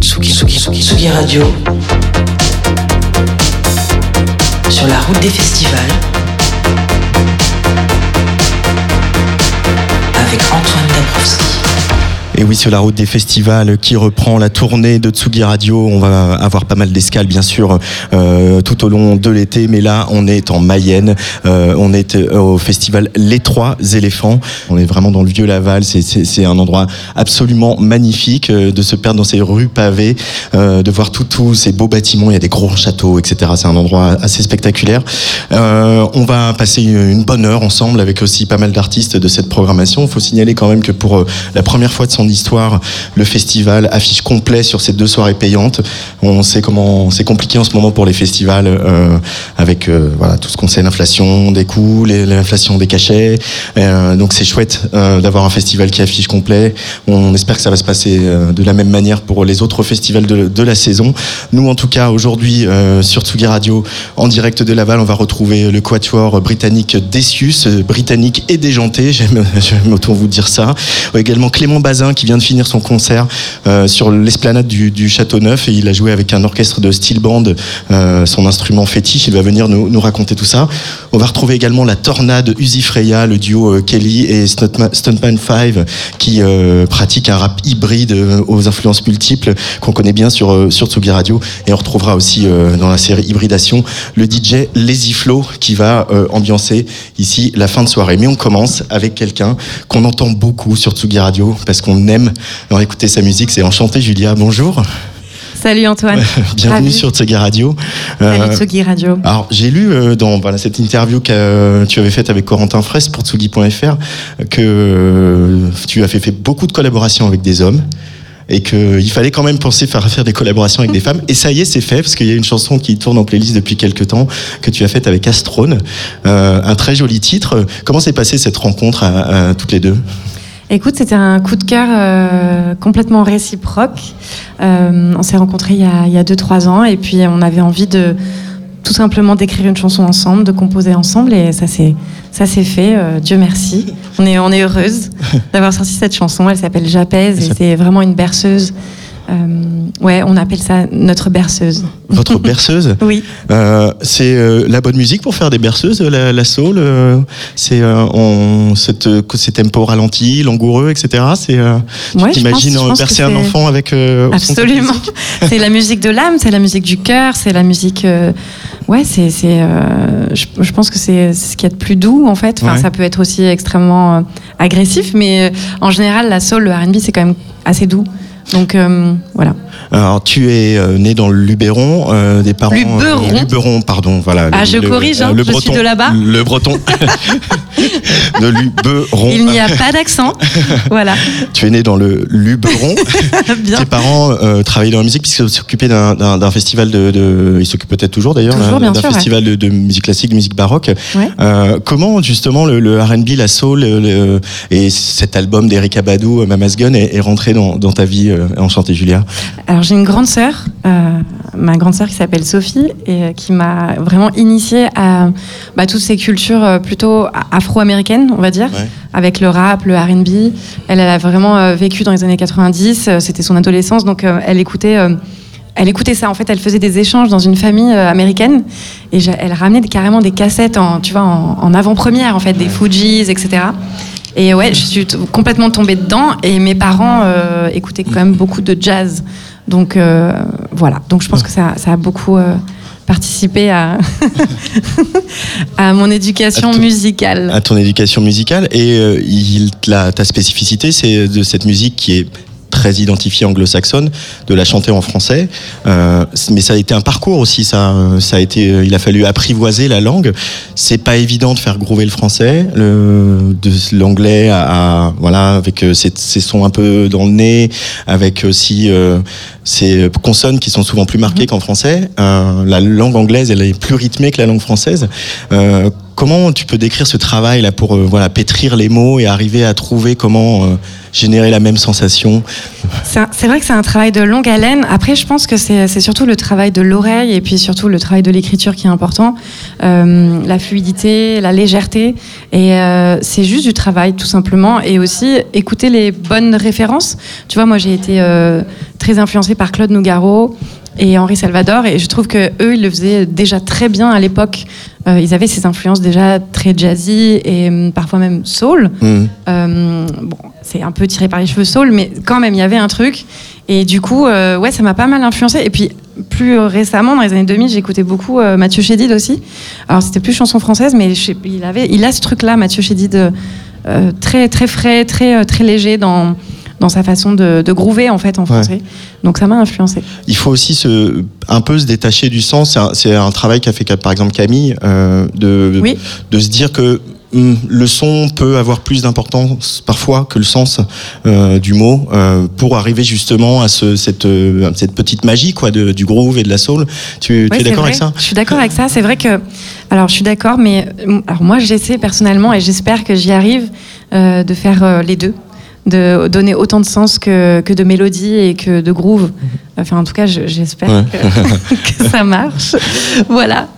Tsugi, Tsugi, Tsugi, Tsugi Radio. Sur la route des festivals. Avec Antoine Dabrowski. Et oui, sur la route des festivals qui reprend la tournée de Tsugi Radio, on va avoir pas mal d'escales, bien sûr, euh, tout au long de l'été. Mais là, on est en Mayenne. Euh, on est euh, au festival Les Trois Éléphants. On est vraiment dans le vieux Laval. C'est un endroit absolument magnifique euh, de se perdre dans ces rues pavées, euh, de voir tous ces beaux bâtiments. Il y a des gros châteaux, etc. C'est un endroit assez spectaculaire. On va passer une bonne heure ensemble avec aussi pas mal d'artistes de cette programmation. Il faut signaler quand même que pour la première fois de son histoire, le festival affiche complet sur ces deux soirées payantes. On sait comment c'est compliqué en ce moment pour les festivals euh, avec euh, voilà tout ce qu'on sait l'inflation des coûts, l'inflation des cachets. Euh, donc c'est chouette d'avoir un festival qui affiche complet. On espère que ça va se passer de la même manière pour les autres festivals de, de la saison. Nous en tout cas aujourd'hui sur Tsugi Radio en direct de Laval, on va retrouver le quatuor britannique Decius, britannique et déjanté, j'aime autant vous dire ça. Également Clément Bazin qui vient de finir son concert euh, sur l'esplanade du, Château Neuf et il a joué avec un orchestre de steel band, euh, son instrument fétiche. Il va venir nous, raconter tout ça. On va retrouver également la Tornade Uzi Freya, le duo euh, Kelly et Stuntman, Stuntman 5 qui pratique un rap hybride aux influences multiples qu'on connaît bien sur, sur Tsugi Radio. Et on retrouvera aussi dans la série Hybridation le DJ Lazy Flow qui va ambiancer ici la fin de soirée. Mais on commence avec quelqu'un qu'on entend beaucoup sur Tsugi Radio parce qu'on aime écouter sa musique. C'est Enchanté Julia, bonjour. Salut Antoine. Bienvenue Ravi. sur Tsugi Radio. Salut Euh, Tsugi Radio. alors, j'ai lu euh, dans voilà, cette interview que euh, tu avais faite avec Corentin Fraisse pour Tsugi.fr que tu as fait, fait beaucoup de collaborations avec des hommes et qu'il fallait quand même penser faire, faire des collaborations avec des femmes. Et ça y est, c'est fait, parce qu'il y a une chanson qui tourne en playlist depuis quelques temps que tu as faite avec Astrone. Euh, un très joli titre. Comment s'est passée cette rencontre à, à toutes les deux? Écoute, c'était un coup de cœur euh, complètement réciproque. Euh, on s'est rencontrés il y a- il y a 2-3 ans et puis on avait envie de tout simplement d'écrire une chanson ensemble, de composer ensemble et ça s'est ça s'est fait. euh, Dieu merci. On est on est heureuse d'avoir sorti cette chanson. Elle s'appelle J'apaise et c'est vraiment une berceuse. Euh, ouais, on appelle ça notre berceuse. Votre berceuse Oui. Euh, c'est euh, la bonne musique pour faire des berceuses, la, la soul. c'est cette, ces tempos ralentis, langoureux, etc. C'est tu Ouais, t'imagines bercer un enfant avec Absolument. c'est la musique de l'âme, c'est la musique du cœur, c'est la musique. ouais, c'est. c'est, euh, je, je pense que c'est c'est ce qu'il y a de plus doux, en fait. Enfin, Ouais. Ça peut être aussi extrêmement euh, agressif, mais euh, en général, la soul, le RB, c'est quand même assez doux. Donc euh, voilà. Alors tu es euh, né dans le Luberon, euh, des parents. Luberon. Luberon, pardon, voilà. Ah, le- je le- corrige, hein, le je suis de là-bas. Le breton. de Luberon. Il n'y a pas d'accent. voilà. Tu es né dans le Luberon. Bien. Tes parents travaillaient dans la musique puisqu'ils s'occupaient d'un- festival de, de- Ils s'occupent peut-être toujours d'ailleurs d'un ouais. festival de, de musique classique, de musique baroque. Ouais. Comment justement le, le R&B, la soul et cet album d'Eric Abadou, Mama's Gun, est, est rentré dans, dans ta vie enchantée Julia Alors j'ai une grande sœur, euh, ma grande sœur qui s'appelle Sophie et euh, qui m'a vraiment initiée à bah, toutes ces cultures euh, plutôt afro-américaines, on va dire, Ouais. avec le rap, le R&B. Elle, elle a vraiment euh, vécu dans les années 90, euh, c'était son adolescence, donc euh, elle écoutait. euh, elle écoutait ça, en fait, elle faisait des échanges dans une famille euh, américaine et elle ramenait carrément des cassettes en, tu vois, en, en avant-première, en fait, des Fujis, etc. Et ouais, je suis complètement tombée dedans et mes parents euh, écoutaient quand même beaucoup de jazz. Donc euh, voilà, donc je pense que ça, ça a beaucoup euh, participé à, à mon éducation À ton- musicale. à ton éducation musicale et il, la, ta spécificité c'est de cette musique qui est très identifiée anglo-saxonne, de la chanter en français. Euh, mais ça a été un parcours aussi. Ça, euh, ça a été, euh, il a fallu apprivoiser la langue. C'est pas évident de faire groover le français, le, de l'anglais à, à- voilà avec euh, ces, ces sons un peu dans le nez, avec aussi euh, ces consonnes qui sont souvent plus marquées qu'en français. Euh, la langue anglaise, elle est plus rythmée que la langue française. Euh, comment tu peux décrire ce travail là pour euh, voilà pétrir les mots et arriver à trouver comment euh, générer la même sensation? C'est vrai que c'est un travail de longue haleine. Après, je pense que c'est surtout le travail de l'oreille et puis surtout le travail de l'écriture qui est important. Euh, la fluidité, la légèreté. Et c'est juste du travail, tout simplement. Et aussi écouter les bonnes références. Tu vois, moi, j'ai été très influencée par Claude Nougaro et Henri Salvador. Et je trouve que eux, ils le faisaient déjà très bien à l'époque. Euh, ils avaient ces influences déjà très jazzy et hum, parfois même soul. Hmm. Euh, bon, c'est un peu tiré par les cheveux soul, mais quand même, il y avait un truc. Et du coup, euh, ouais, ça m'a pas mal influencé. Et puis, plus récemment, dans les années 2000, j'écoutais beaucoup Mathieu Chédid aussi. Alors, c'était plus chanson française, mais je il, avait, il a ce truc-là, Mathieu Chédid, très, très frais, très, très léger dans, dans sa façon de, de groover, en fait, en français. Donc, ça m'a influencé. Il faut aussi se, un peu se détacher du sens. C'est un, travail qu'a fait par exemple Camille, euh, de, Oui. de se dire que hum, le son peut avoir plus d'importance parfois que le sens euh, du mot euh, pour arriver justement à ce, cette, euh, cette petite magie quoi, de, du groove et de la soul. Tu, tu es d'accord avec ça? Je suis d'accord avec ça. C'est vrai que, alors je suis d'accord, mais euh, alors moi j'essaie personnellement et j'espère que j'y arrive de faire les deux, de donner autant de sens que, que de mélodie et que de groove. Enfin, en tout cas, je- j'espère Ouais. que, que ça marche. Voilà.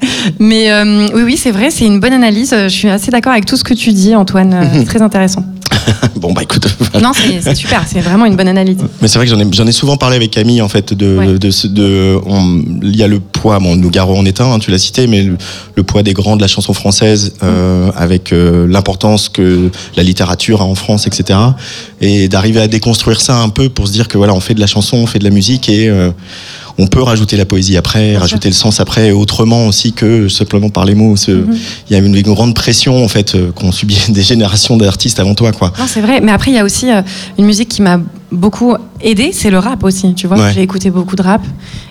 Mais euh, oui, oui, c'est vrai, c'est une bonne analyse. Je suis assez d'accord avec tout ce que tu dis, Antoine. C'est très intéressant. Bon bah écoute. Non, c'est super. C'est vraiment une bonne analyse. Mais c'est vrai que j'en ai, j'en ai souvent parlé avec Camille en fait de, Ouais. de, de on- il y a le poids bon Nougaro en est un hein, tu l'as cité mais le, le poids des grands de la chanson française euh, avec euh, l'importance que la littérature a en France etc et d'arriver à déconstruire ça un peu pour se dire que voilà on fait de la chanson on fait de la musique et euh, on peut rajouter la poésie après, Bien rajouter le sens après, autrement aussi que simplement par les mots. Ce- Il Mhm. y a une, une grande pression en fait euh, qu'ont subi des générations d'artistes avant toi, quoi. Non, c'est vrai. Mais après, il y a aussi euh, une musique qui m'a beaucoup aidé, c'est le rap aussi. Tu vois, Ouais. j'ai écouté beaucoup de rap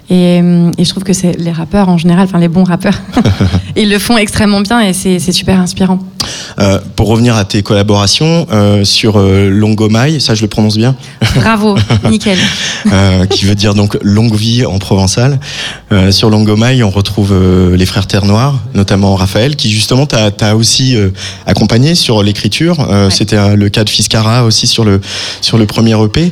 et, euh, et je trouve que c'est les rappeurs en général, enfin les bons rappeurs, ils le font extrêmement bien et c'est super inspirant. Euh, pour revenir à tes collaborations euh, sur euh, Longomai, ça je le prononce bien, Bravo, nickel. euh, qui veut dire donc longue vie en provençal. Euh, sur Longomai, on retrouve euh, les frères Terre Noire, notamment Raphaël, qui justement t'a aussi euh, accompagné sur l'écriture. Euh, Ouais. C'était le cas de Fiscara aussi sur le sur le premier EP.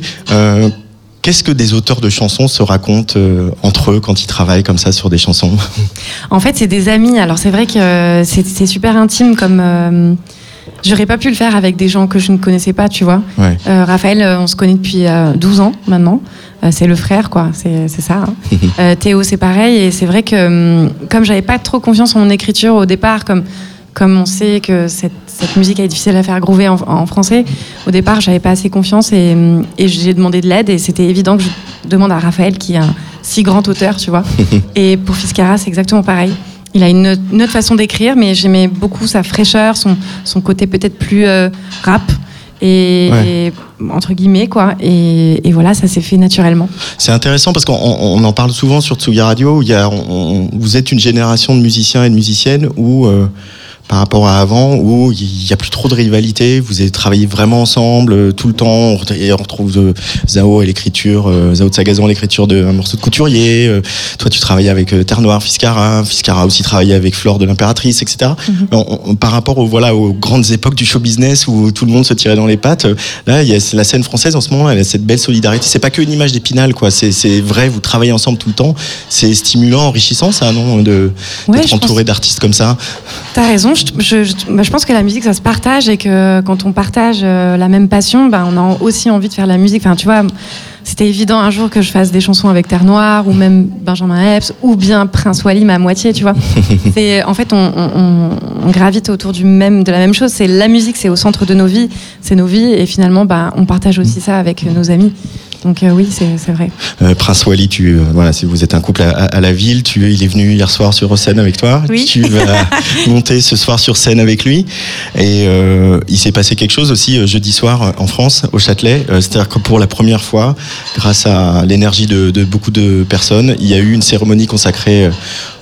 Qu'est-ce que des auteurs de chansons se racontent euh, entre eux quand ils travaillent comme ça sur des chansons En fait, c'est des amis. Alors c'est vrai que euh, c'est super intime comme. euh, J'aurais pas pu le faire avec des gens que je ne connaissais pas, tu vois. Ouais. Euh, Raphaël, on se connaît depuis euh, 12 ans maintenant. C'est le frère, quoi. C'est ça. hein. Théo, c'est pareil. Et c'est vrai que hum, comme j'avais pas trop confiance en mon écriture au départ, comme comme on sait que cette, cette musique est difficile à faire groover en, en français, au départ, j'avais pas assez confiance et, et j'ai demandé de l'aide. Et c'était évident que je demande à Raphaël, qui est un si grand auteur, tu vois. et pour Fiscara, c'est exactement pareil. Il a une, autre- une autre façon d'écrire, mais j'aimais beaucoup sa fraîcheur, son, son côté peut-être plus euh, rap. Et, Ouais. et, entre guillemets quoi et, et voilà ça s'est fait naturellement C'est intéressant parce qu'on on en parle souvent sur Tsugi Radio. Où il y a, on- on- vous êtes une génération de musiciens et de musiciennes où, euh, par rapport à avant, où il n'y a plus trop de rivalité. Vous avez travaillé vraiment ensemble euh, tout le temps. On ret- et on retrouve euh, Zao et l'écriture, euh, Zao de Sagazan, l'écriture d'un morceau de couturier. Euh, toi, tu travaillais avec Terre Noire, Fiscara. Fiscara aussi travaillé avec Flore de l'Impératrice, etc. On- on- par rapport aux, voilà, aux grandes époques du show business où tout le monde se tirait dans les pattes, là, il y a la scène française en ce moment, elle a cette belle solidarité. C'est pas que une image d'épinal, quoi. C'est, vrai, vous travaillez ensemble tout le temps. C'est stimulant, enrichissant, ça, non, de, Ouais, d'être je entouré d'artistes comme ça? T'as raison, je, je, je- bah, je pense que la musique ça se partage et que quand on partage euh, la même passion, bah, on a aussi envie de faire de la musique. Enfin, tu vois, c'était évident un jour que je fasse des chansons avec Terre Noire ou même Benjamin Epps ou bien Prince Walim à moitié, tu vois. C'est, en fait, on, on- gravite autour du même, de la même chose. C'est la musique, c'est au centre de nos vies, c'est nos vies et finalement, bah, on partage aussi ça avec nos amis. Donc euh, oui, c'est, vrai. Euh, Prince Wally, tu, euh, voilà, si vous êtes un couple à, à- à la ville, tu, il est venu hier soir sur scène avec toi. Oui. Tu vas monter ce soir sur scène avec lui. Et euh, il s'est passé quelque chose aussi euh, jeudi soir en France, au Châtelet. Euh, C'est-à-dire que pour la première fois, grâce à l'énergie de, de beaucoup de personnes, il y a eu une cérémonie consacrée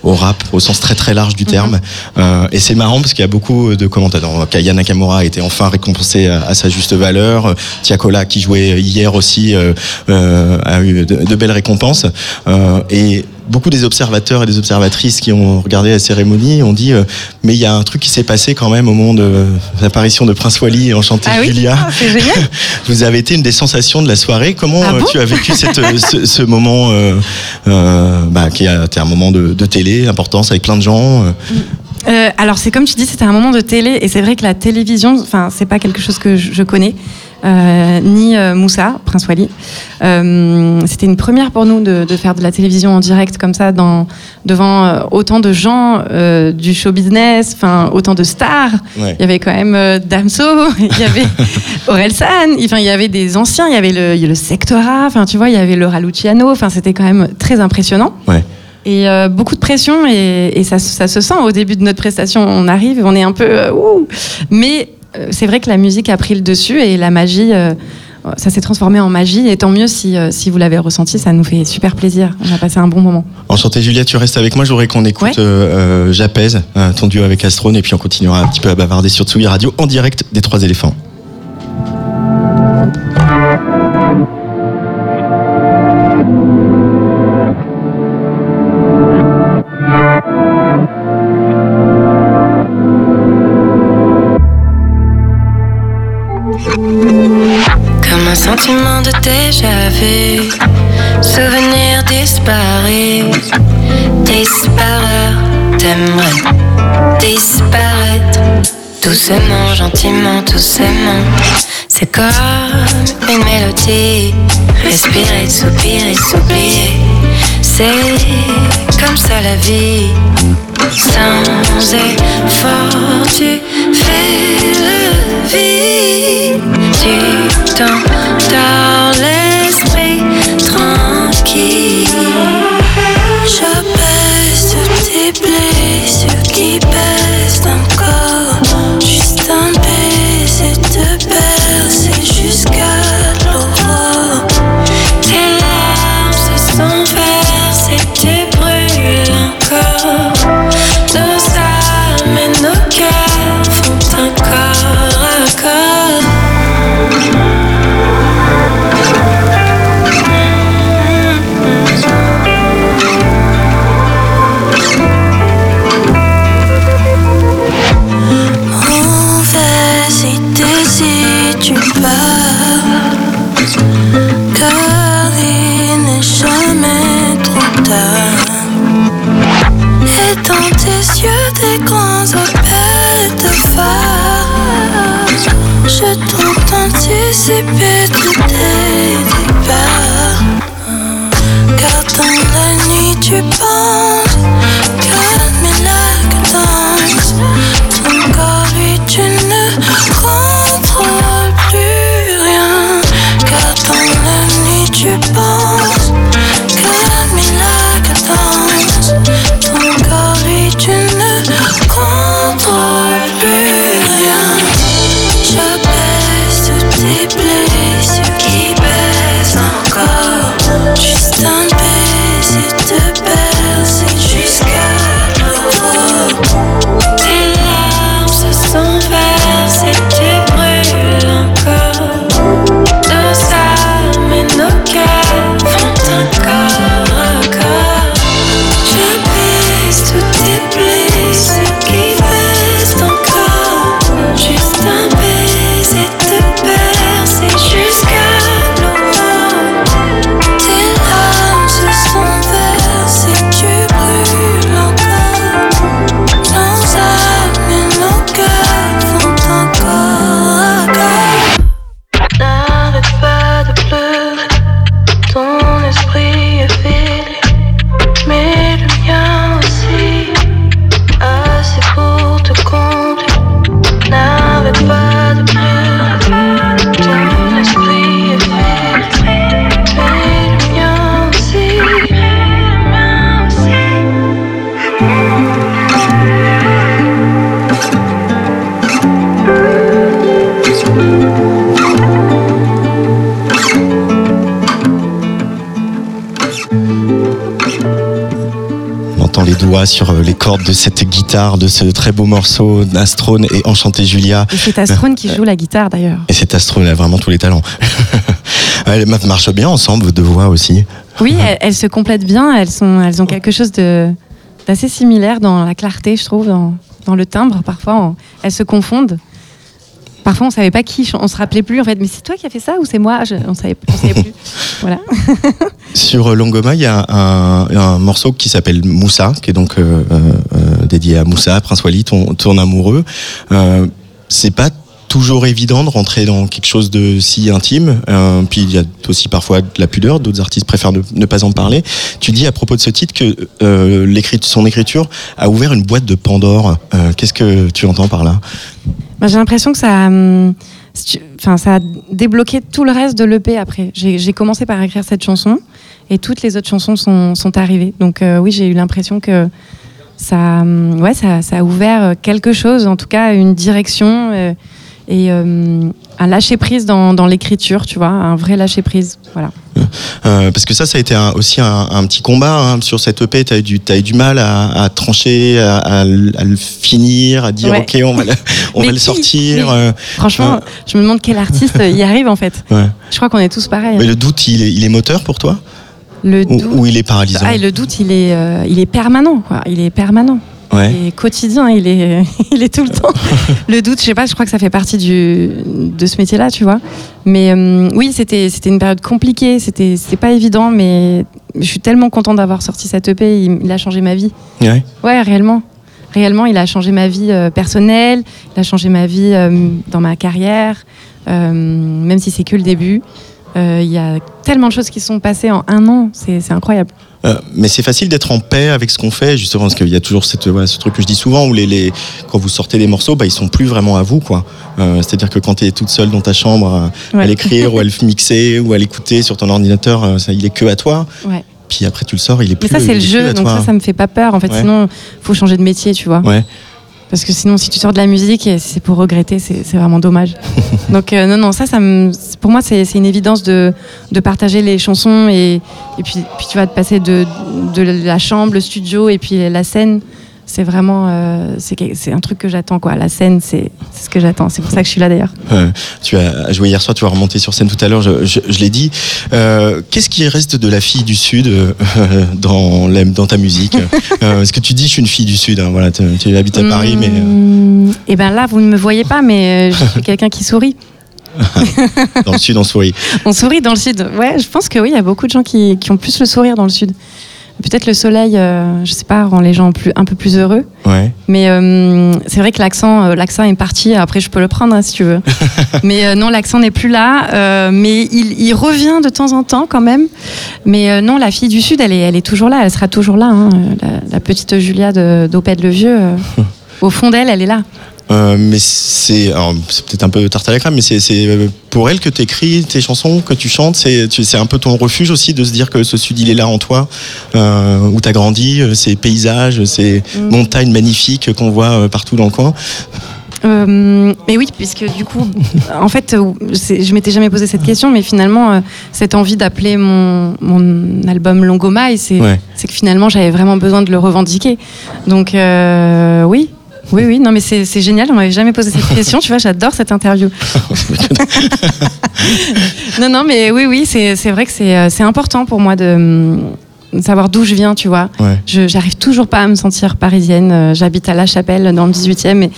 au rap au sens très très large du terme. Euh, et c'est marrant parce qu'il y a beaucoup de commentateurs. Kaya Nakamura a été enfin récompensé à, à sa juste valeur. Tiakola qui jouait hier aussi euh, a eu de, de belles récompenses. Euh, et beaucoup des observateurs et des observatrices qui ont regardé la cérémonie ont dit euh, mais il y a un truc qui s'est passé quand même au moment de l'apparition de Prince Wally et Enchanté Ah oui Julia. Génial. Vous avez été une des sensations de la soirée. Comment Ah euh, bon tu as vécu cette, euh, ce, ce moment euh, euh, bah, qui a été un moment de, de télé importance avec plein de gens euh. Euh, alors c'est comme tu dis, c'était un moment de télé et c'est vrai que la télévision, enfin c'est pas quelque chose que je, je connais, euh, ni euh, Moussa, Prince Wally. Euh, c'était une première pour nous de, de faire de la télévision en direct comme ça, dans, devant euh, autant de gens du show business, enfin autant de stars. Ouais. Il y avait quand même Damso, il y avait Orelsan, enfin il y avait des anciens, il y avait le, il y a le Sectora, enfin tu vois, il y avait Laura Luciano, enfin c'était quand même très impressionnant. Ouais. Et euh, beaucoup de pression et, et ça, ça se sent au début de notre prestation. On arrive, on est un peu euh, ouh. mais c'est vrai que la musique a pris le dessus et la magie. euh, ça s'est transformé en magie et tant mieux si, euh, si vous l'avez ressenti, ça nous fait super plaisir. On a passé un bon moment. Enchanté Julia, tu restes avec moi. Je voudrais qu'on écoute Ouais. euh, euh, J'apaise, euh, ton duo avec Astrone, et puis on continuera un petit peu à bavarder sur Tsugi Radio en direct des Trois éléphants. Déjà vu, souvenir disparu, disparaître, t'aimerais disparaître, doucement, gentiment, doucement. C'est comme une mélodie, respirer, soupirer, s'oublier. C'est comme ça la vie, sans effort, tu fais le vide. Tu t'endors l'esprit tranquille. Sur euh, les cordes de cette guitare, de ce très beau morceau d'Astrone et Enchanté Julia. Et c'est Astrone qui joue la guitare d'ailleurs. Et cet Astrone a vraiment tous les talents. Elles marchent bien ensemble, vos deux voix aussi. Oui, elles, elles se complètent bien. Elles, sont, elles ont quelque chose de- d'assez similaire dans la clarté, je trouve, dans, dans le timbre. Parfois, on- elles se confondent. Parfois, on savait pas qui, on se rappelait plus en fait. Mais c'est toi qui as fait ça ou c'est moi Je- On savait, on savait plus. Voilà. Sur euh, Longoma, il y a un, morceau qui s'appelle Moussa, qui est donc euh, euh, dédié à Moussa, Prince Wally, ton, ton amoureux. C'est pas toujours évident de rentrer dans quelque chose de si intime. Puis il y a aussi parfois de la pudeur. D'autres artistes préfèrent ne, ne pas en parler. Tu dis à propos de ce titre que son écriture a ouvert une boîte de Pandore. Qu'est-ce que tu entends par là? Bah, J'ai l'impression que ça, hum, enfin, ça a débloqué tout le reste de l'EP après. J'ai commencé par écrire cette chanson et toutes les autres chansons sont, arrivées. Donc euh, oui, j'ai eu l'impression que ça, ouais, ça, a ouvert euh, quelque chose, en tout cas une direction euh, et hum, un lâcher prise dans, dans l'écriture, tu vois, un vrai lâcher prise. Voilà. Euh, parce que ça, ça a été un- aussi un, un petit combat hein, sur cette EP. Tu as, eu du- t'as eu du mal à, à trancher, à, à le à le finir, à dire Ouais. ok, on va le, on va le sortir. Mais- euh, Franchement, je me demande quel artiste y arrive en fait. ouais. Je crois qu'on est tous pareils. Mais le doute, il est, il est moteur pour toi? Le ou, doute, ou il est paralysant? Ah, le doute, il est, euh, il est permanent. Quoi. Il est permanent. Ouais. Est quotidien, il est, il est tout le temps. Le doute, je sais pas, je crois que ça fait partie du, de ce métier-là, tu vois. Mais euh, oui, c'était, c'était une période compliquée, c'était, c'était pas évident, mais je suis tellement contente d'avoir sorti cette EP, il, il a changé ma vie. Ouais. Ouais, réellement. Réellement, il a changé ma vie euh, personnelle, il a changé ma vie euh, dans ma carrière, même si c'est que le début. Euh, Il y a tellement de choses qui sont passées en un an, c'est, incroyable. Euh, mais c'est facile d'être en paix avec ce qu'on fait, justement, parce qu'il y a toujours cette, voilà, ce truc que je dis souvent, où les, les, quand vous sortez des morceaux, bah, ils sont plus vraiment à vous. quoi. Euh, C'est-à-dire que quand tu es toute seule dans ta chambre à, l'écrire, ou à le mixer, ou à l'écouter sur ton ordinateur, ça, il est que à toi. Ouais. Puis après, tu le sors, il est Mais plus ça, c'est le jeu, donc ça, ça me fait pas peur. En fait, Ouais. sinon, faut changer de métier, tu vois. Ouais. Parce que sinon, si tu sors de la musique et c'est pour regretter, c'est vraiment dommage. donc, euh, non, non, ça, ça me, pour moi, c'est c'est une évidence de, de partager les chansons et, et puis, puis tu vas te passer de, de la chambre, le studio et puis la scène. C'est vraiment, euh, c'est un truc que j'attends, quoi. La scène, c'est ce que j'attends. C'est pour ça que je suis là, d'ailleurs. Euh, tu as joué hier soir, tu vas remonter sur scène tout à l'heure, je, je- je l'ai dit. Euh, Qu'est-ce qui reste de la fille du Sud euh, dans, la- dans ta musique? Est-ce que tu dis je suis une fille du Sud hein, voilà, Tu, tu habites à Paris, mais... euh, Et ben là, vous ne me voyez pas, mais je suis quelqu'un qui sourit. dans le Sud, on sourit. On sourit dans le sud. Ouais, je pense que oui, il y a beaucoup de gens qui, qui ont plus le sourire dans le sud. Peut-être le soleil, euh, je sais pas, rend les gens plus, un peu plus heureux. Ouais. Mais euh, c'est vrai que l'accent, euh, l'accent est parti. Après, je peux le prendre hein, si tu veux. mais euh, non, l'accent n'est plus là. mais il, il revient de temps en temps quand même. Mais non, la fille du sud, elle est, elle est toujours là. Elle sera toujours là. hein. La, la petite Julia d'Opède le Vieux. au fond d'elle, elle est là. Euh, mais c'est peut-être un peu tarte à la crème, mais c'est euh, pour elle que tu écris tes chansons, que tu chantes. C'est un peu ton refuge aussi de se dire que ce Sud, il est là en toi, euh, où tu as grandi, ces paysages, ces Mm. montagnes magnifiques qu'on voit partout dans le coin. Euh, mais oui, puisque du coup, en fait, je m'étais jamais posé cette question, mais finalement, euh, cette envie d'appeler mon, mon album Longomaille, c'est Ouais. que finalement, j'avais vraiment besoin de le revendiquer. Donc, euh, oui. Oui, oui, non, mais c'est génial, on m'avait jamais posé cette question, tu vois, j'adore cette interview. non, non, mais oui, oui, c'est vrai que c'est euh, c'est important pour moi de, de savoir d'où je viens, tu vois. Ouais. Je j'arrive toujours pas à me sentir parisienne. Euh, J'habite à La Chapelle dans le 18e et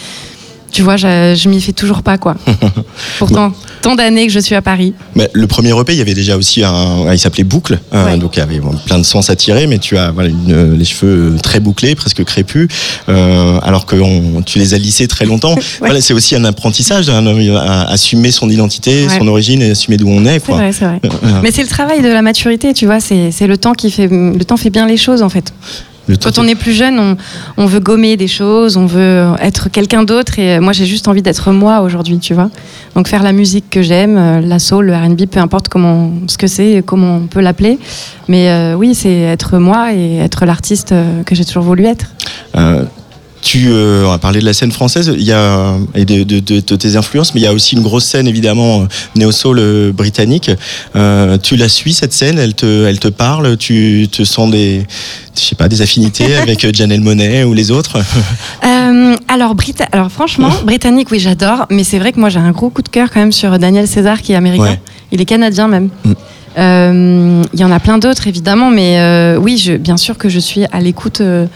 tu vois, je, je m'y fais toujours pas quoi. Pourtant, tant d'années que je suis à Paris. Mais le premier EP, il y avait déjà aussi un, il s'appelait Boucle, euh, Ouais. donc il y avait bon, plein de sens à tirer, mais tu as voilà, une- les cheveux très bouclés, presque crépus, euh, alors que on- tu les as lissés très longtemps. Voilà, c'est aussi un apprentissage, un- un- assumer son identité, Ouais. son origine et assumer d'où on est. C'est Quoi. vrai, c'est vrai. Euh, Mais c'est le travail de la maturité, tu vois. C'est c'est le temps qui fait le temps fait bien les choses en fait. Quand on est plus jeune, on, on veut gommer des choses, on veut être quelqu'un d'autre. Et moi, j'ai juste envie d'être moi aujourd'hui, tu vois. Donc faire la musique que j'aime, euh, la soul, le R&B, peu importe comment, ce que c'est, et comment on peut l'appeler. Mais euh, oui, c'est être moi et être l'artiste euh, que j'ai toujours voulu être. Euh, tu, euh, on va parler de la scène française, il y a et de, de- de- de tes influences, mais il y a aussi une grosse scène évidemment néo soul euh, britannique. Euh, tu la suis cette scène, elle te, elle te parle, tu te sens des, je sais pas, des affinités avec Janelle Monet ou les autres? Euh, alors, Brita- alors franchement, britannique, oui, j'adore. Mais c'est vrai que moi, j'ai un gros coup de cœur quand même sur Daniel César, qui est américain. Ouais. Il est canadien même. Mm. Euh, Il y en a plein d'autres évidemment, mais euh, oui, je, bien sûr que je suis à l'écoute euh,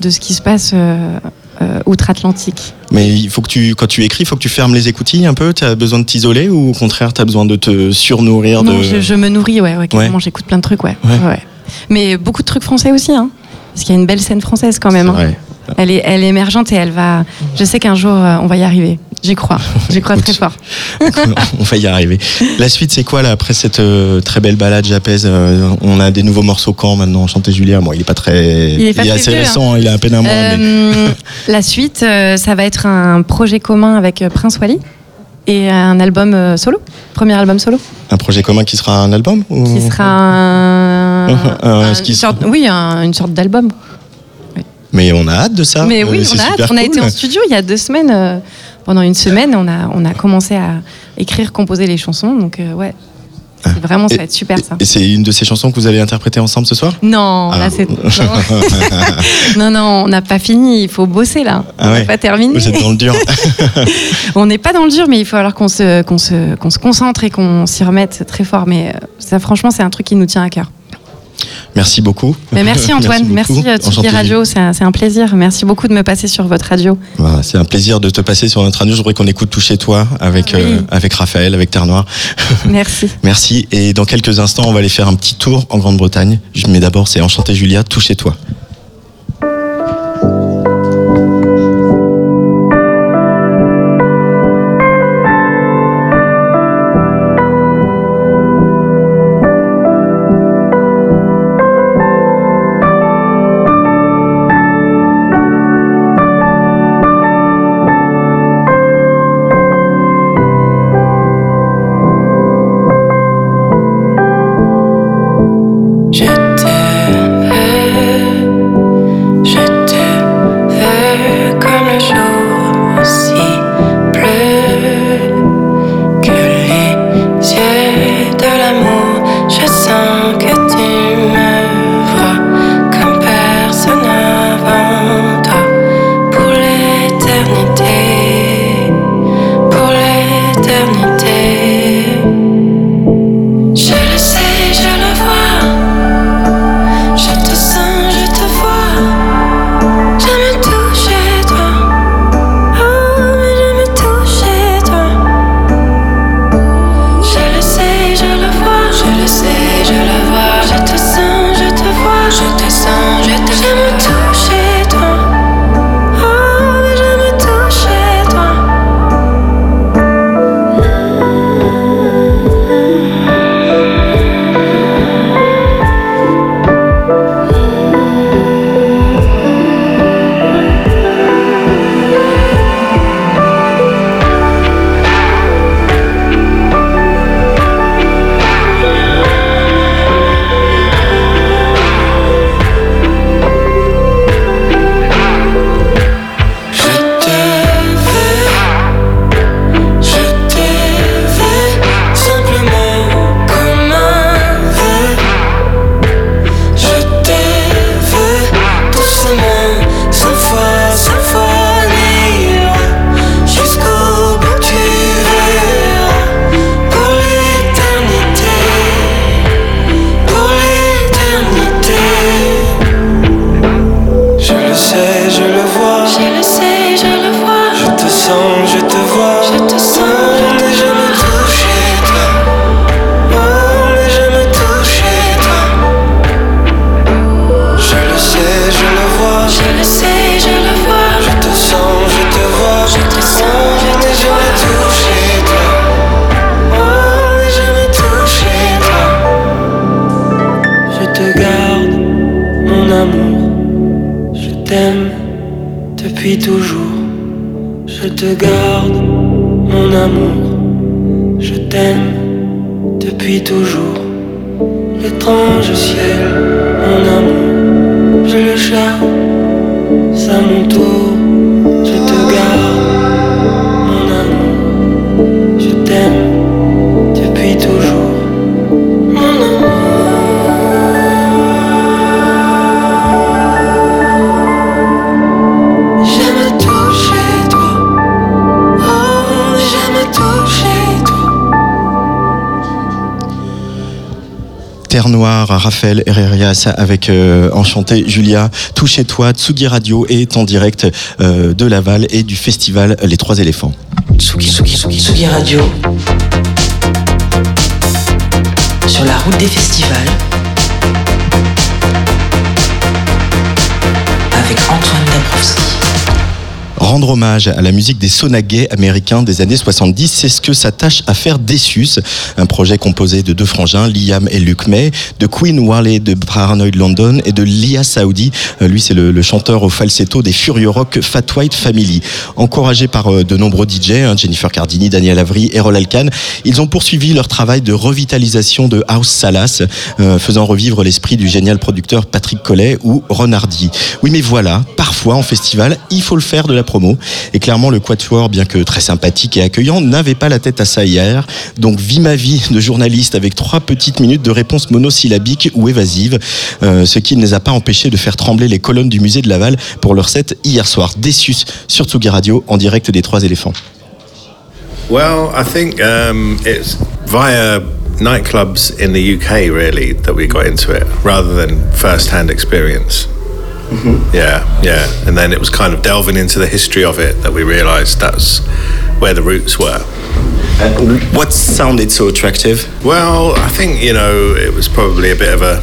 de ce qui se passe euh, euh, outre-Atlantique. Mais il faut que tu, quand tu écris, il faut que tu fermes les écoutilles un peu? Tu as besoin de t'isoler ou au contraire, tu as besoin de te surnourrir Non, de. je, je me nourris, ouais, ouais, carrément, j'écoute plein de trucs, ouais. Ouais. ouais. Mais beaucoup de trucs français aussi, hein. Parce qu'il y a une belle scène française quand même. Hein. Elle est, elle est émergente et elle va. Je sais qu'un jour euh, on va y arriver. J'y crois. J'y crois très fort. on va y arriver. La suite, c'est quoi là après cette euh, très belle balade J'apaise euh, On a des nouveaux morceaux quand maintenant Chanter Julien, bon, il est pas très. Il est pas assez vieux, hein. récent, il a à peine un mois. mais- Euh, la suite, ça va être un projet commun avec Prince Wally et un album solo. Premier album solo. Un projet commun qui sera un album ou... Qui sera un. Une sorte, oui, un- une sorte d'album. Mais on a hâte de ça. Mais oui, on a hâte. On a été en studio il y a deux semaines. Pendant une semaine, on a, on a commencé à écrire, composer les chansons. Donc, euh, ouais. C'est vraiment, ça va être super ça. Et c'est une de ces chansons que vous allez interpréter ensemble ce soir? Non, Ah. là c'est. Non, non, on n'a pas fini. Il faut bosser là. Ah on n'a ouais. pas terminé. Vous êtes dans le dur. On n'est pas dans le dur, mais il faut alors qu'on se, qu'on se, qu'on se concentre et qu'on s'y remette très fort. Mais euh, ça, franchement, c'est un truc qui nous tient à cœur. Merci beaucoup. Mais merci Antoine, merci, beaucoup. euh, Tsugi. Radio, c'est un, plaisir. Merci beaucoup de me passer sur votre radio. C'est un plaisir de te passer sur notre radio. Je voudrais qu'on écoute Toucher toi avec, Oui. euh, avec Raphaël, avec Terre Noire. Merci. Merci. Et dans quelques instants, on va aller faire un petit tour en Grande-Bretagne. Mais d'abord, c'est Enchanté Julia, Toucher toi. Raphaël Herrerias avec euh, Enchanté Julia, Tout chez toi, Tsugi Radio est en direct euh, de Laval et du festival Les Trois Éléphants. Tsugi, Tsugi, Tsugi, Tsugi Radio. Sur la route des festivals. Avec Antoine Dabrowski. Rendre hommage à la musique des sonagais américains des années 70, c'est ce que s'attache à faire Dessus, un projet composé de deux frangins, Liam et Luke May, de Queen Wally de Paranoid London et de Lia Saudi. Euh, Lui, c'est le, chanteur au falsetto des Furious Rock Fat White Family. Encouragés par euh, de nombreux DJ, hein, Jennifer Cardini, Daniel Avery et Roll Alcan, ils ont poursuivi leur travail de revitalisation de House Salas, euh, faisant revivre l'esprit du génial producteur Patrick Collet ou Ron Hardy. Oui, mais voilà, parfois en festival, il faut le faire de la Et clairement, le Quatuor, bien que très sympathique et accueillant, n'avait pas la tête à ça hier. Donc, vis ma vie de journaliste avec trois petites minutes de réponse monosyllabique ou évasive, euh, ce qui ne les a pas empêchés de faire trembler les colonnes du musée de Laval pour leur set hier soir. Déçus sur Tsugi Radio en direct des Trois Éléphants. Well, I think um, it's via nightclubs in the UK really that we got into it, rather than first-hand experience. Mm-hmm. Yeah, yeah, and then it was kind of delving into the history of it that we realised that's where the roots were. What sounded so attractive? Well, I think you know it was probably a bit of a.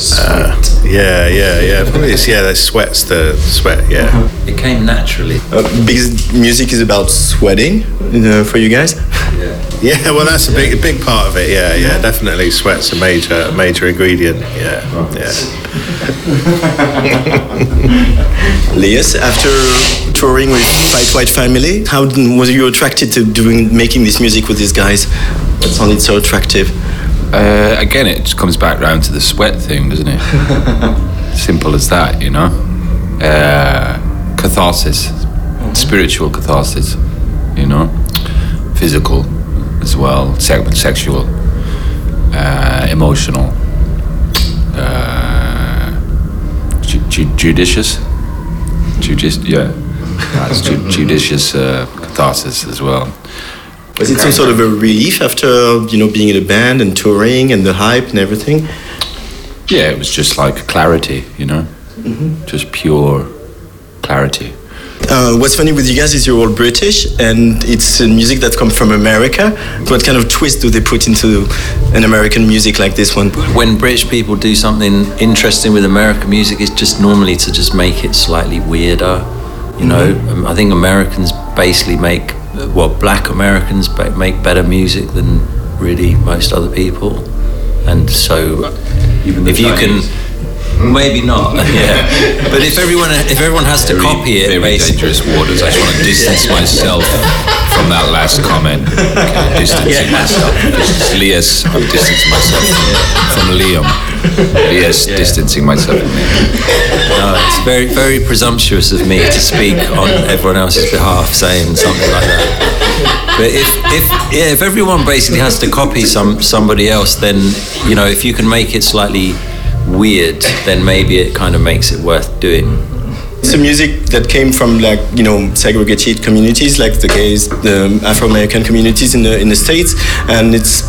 Uh, yeah, yeah, yeah. Probably it's, yeah, the sweats, the sweat. Yeah. It came naturally. Uh, because music is about sweating uh, for you guys. Yeah, yeah, well, that's a big, a big part of it. Yeah, yeah, definitely. Sweat's a major, major ingredient. Yeah, yeah. Lias, after touring with Fight White Family, how was you attracted to doing making this music with these guys? What sounded so attractive? Uh, again, it just comes back round to the sweat thing, doesn't it? Simple as that, you know. Uh, catharsis, spiritual catharsis, you know. Physical as well, se- sexual, uh, emotional, uh, ju- ju- judicious, judici- yeah, that's ju- judicious uh, catharsis as well. Was it some sort of a relief after you know being in a band and touring and the hype and everything? Yeah, it was just like clarity, you know, just pure clarity. Uh, what's funny with you guys is you're all British and it's uh, music that comes from America. What kind of twist do they put into an American music like this one? When British people do something interesting with American music, it's just normally to just make it slightly weirder. You know, Um, I think Americans basically make, well, black Americans make better music than really most other people. And so, if you Chinese. can. Mm. Maybe not, yeah. But if everyone if everyone has to copy it, very basically, dangerous waters. I just want to distance myself from that last comment. Okay, distancing myself. This is Lias. I'm distancing myself from Liam. Lias, distancing myself from Liam. No, it's very, very presumptuous of me to speak on everyone else's behalf, saying something like that. But if, if, yeah, if everyone basically has to copy some somebody else, then you know, if you can make it slightly weird, then maybe it kind of makes it worth doing. It's a music that came from like you know segregated communities, like the gays, the Afro-American communities in the in the states, and it's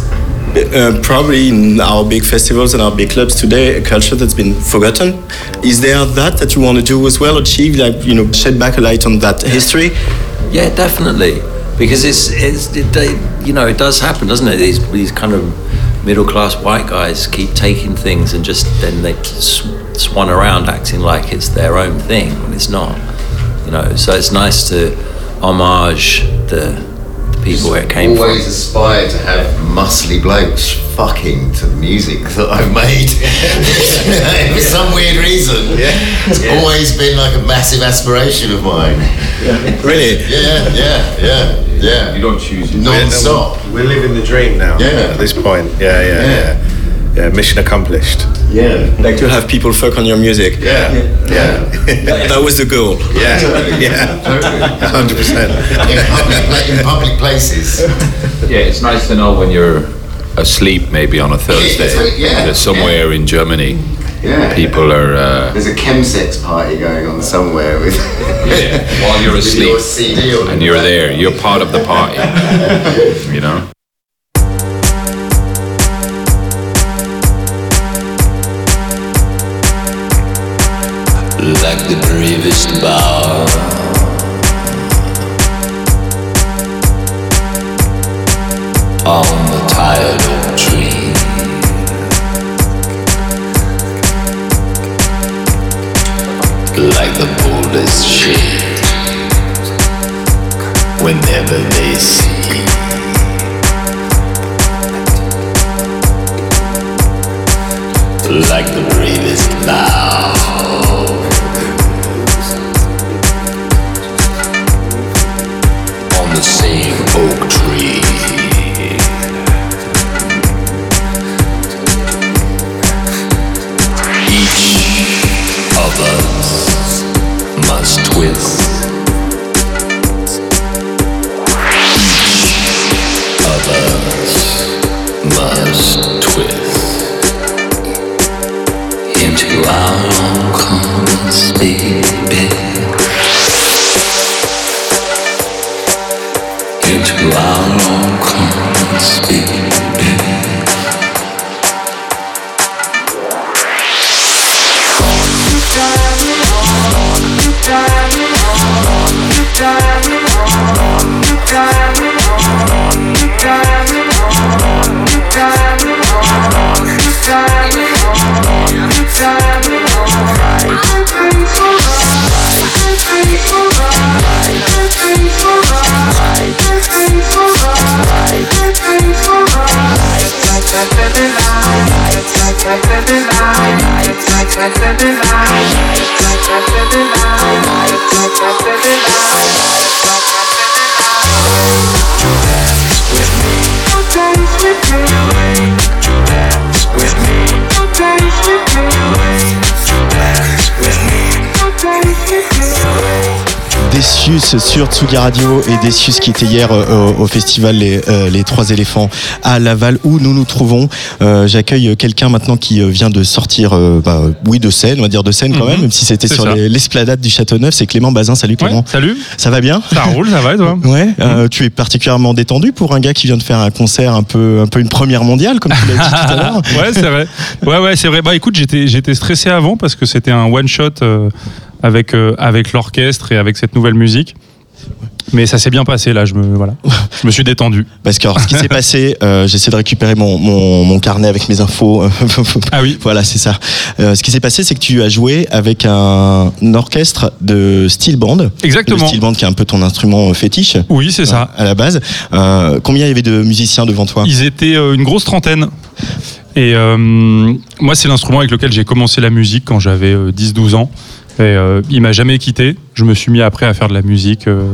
uh, probably in our big festivals and our big clubs today a culture that's been forgotten. Is there that that you want to do as well, achieve like you know shed back a light on that history? Yeah, definitely. Because it's, it's it, they, you know, it does happen, doesn't it? These these kind of middle class white guys keep taking things and just then they sw- swan around acting like it's their own thing when it's not. You know, so it's nice to homage the, the people where it came always from. aspired to have muscly blokes fucking to the music that I've made. For some weird reason. Yeah. It's always been like a massive aspiration of mine. Really? Yeah, yeah, yeah, yeah. You don't choose it. Non-stop. We're living the dream now. Yeah. At this point. Yeah, yeah, Yeah. yeah. Yeah, mission accomplished. Yeah. Like to have people fuck on your music? Yeah, yeah. That was the goal. Yeah, yeah. hundred percent. In public, in public places. Yeah, it's nice to know when you're asleep, maybe on a Thursday, yeah, that somewhere in Germany, Yeah. people are. Uh, There's a chemsex party going on somewhere with. yeah, while you're asleep your CD and you're there, you're part of the party. You know. Like the bravest bough. On the tired oak tree. Like the boldest shade. Sur Tsugi Radio et Decius qui était hier euh, au, festival les, euh, les Trois éléphants à Laval où nous nous trouvons. Euh, J'accueille quelqu'un maintenant qui vient de sortir, bah, oui, de scène, on va dire de scène quand Mhm. même, même si c'était sur les- l'esplanade du Château-Neuf. C'est Clément Bazin. Salut Clément. Ouais, salut, Ça va bien ça roule, ça va et toi Ouais, tu es particulièrement détendu pour un gars qui vient de faire un concert un peu, un peu une première mondiale, comme tu l'as dit tout à l'heure. Ouais, c'est vrai. Ouais, ouais, c'est vrai. Bah écoute, j'étais, stressé avant parce que c'était un one shot euh, avec euh, avec l'orchestre et avec cette nouvelle musique. Mais ça s'est bien passé là. Je me voilà, je me suis détendu. Parce que alors, ce qui s'est passé, euh, j'essaie de récupérer mon, mon, mon carnet avec mes infos. Ah oui. Voilà, c'est ça. Euh, ce qui s'est passé, c'est que tu as joué avec un, orchestre de steel band. Exactement. Le steel band qui est un peu ton instrument fétiche. Oui, c'est ça. À la base. Euh, combien il y avait de musiciens devant toi? Ils étaient euh, une grosse trentaine. Et euh, moi, c'est l'instrument avec lequel j'ai commencé la musique quand j'avais euh, 10-12 ans. Et euh, il m'a jamais quitté. Je me suis mis après à faire de la musique euh,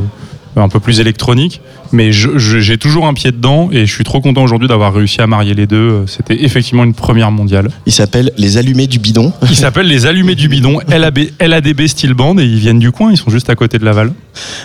un peu plus électronique. Mais j'ai toujours un pied dedans et je suis trop content aujourd'hui d'avoir réussi à marier les deux. C'était effectivement une première mondiale. Il s'appelle Les Allumés du Bidon. Ils s'appellent les Allumés du Bidon, LAB, LADB Steel Band, et ils viennent du coin, ils sont juste à côté de Laval.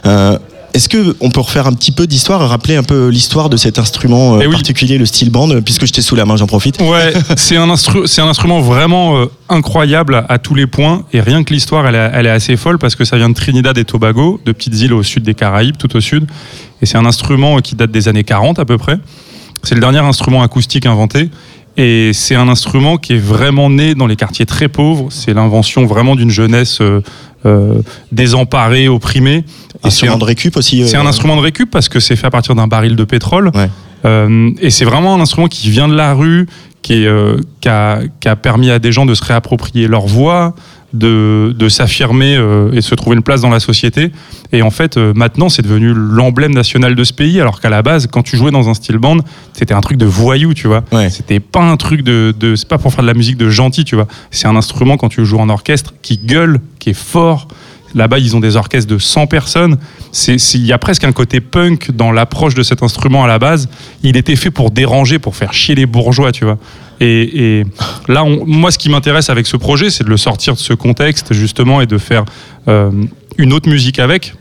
Euh, Est-ce que on peut refaire un petit peu d'histoire, rappeler un peu l'histoire de cet instrument euh, Eh oui. particulier, le steel band, euh, puisque je t'ai sous la main, j'en profite. Ouais, c'est un, instru- un instrument vraiment euh, incroyable à, tous les points. Et rien que l'histoire, elle, est- elle est assez folle parce que ça vient de Trinidad et Tobago, de petites îles au sud des Caraïbes, tout au sud. Et c'est un instrument qui date des années 40 à peu près. C'est le dernier instrument acoustique inventé. Et c'est un instrument qui est vraiment né dans les quartiers très pauvres. C'est l'invention vraiment d'une jeunesse euh, euh, désemparée, opprimée. Et c'est Instrument un- de récup aussi. c'est euh, un instrument de récup parce que c'est fait à partir d'un baril de pétrole. Ouais. Et c'est vraiment un instrument qui vient de la rue, qui, est, qui, a, qui a permis à des gens de se réapproprier leur voix, de, de s'affirmer euh, et de se trouver une place dans la société. Et en fait, euh, maintenant, c'est devenu l'emblème national de ce pays, alors qu'à la base, quand tu jouais dans un style band, c'était un truc de voyou, tu vois. Ouais. C'était pas un truc de, de c'est pas pour faire de la musique de gentil, tu vois. C'est un instrument quand tu joues en orchestre qui gueule, qui est fort. Là-bas, ils ont des orchestres de 100 personnes. Il y a presque un côté punk dans l'approche de cet instrument à la base. Il était fait pour déranger, pour faire chier les bourgeois, tu vois. Et, et là, on- moi, ce qui m'intéresse avec ce projet, c'est de le sortir de ce contexte, justement, et de faire euh, une autre musique avec.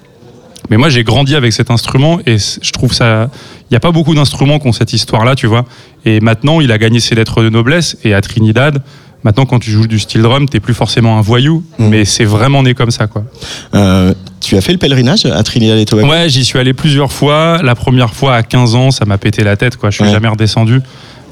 Mais moi, j'ai grandi avec cet instrument et je trouve ça. Il n'y a pas beaucoup d'instruments qui ont cette histoire-là, tu vois. Et maintenant, il a gagné ses lettres de noblesse. Et à Trinidad, maintenant, quand tu joues du steel drum, t'es plus forcément un voyou, Mm. mais c'est vraiment né comme ça, quoi. euh, tu as fait le pèlerinage à Trinidad et Tobago? Ouais, j'y suis allé plusieurs fois. La première fois à 15 ans, ça m'a pété la tête, quoi. Je suis Ouais. jamais redescendu.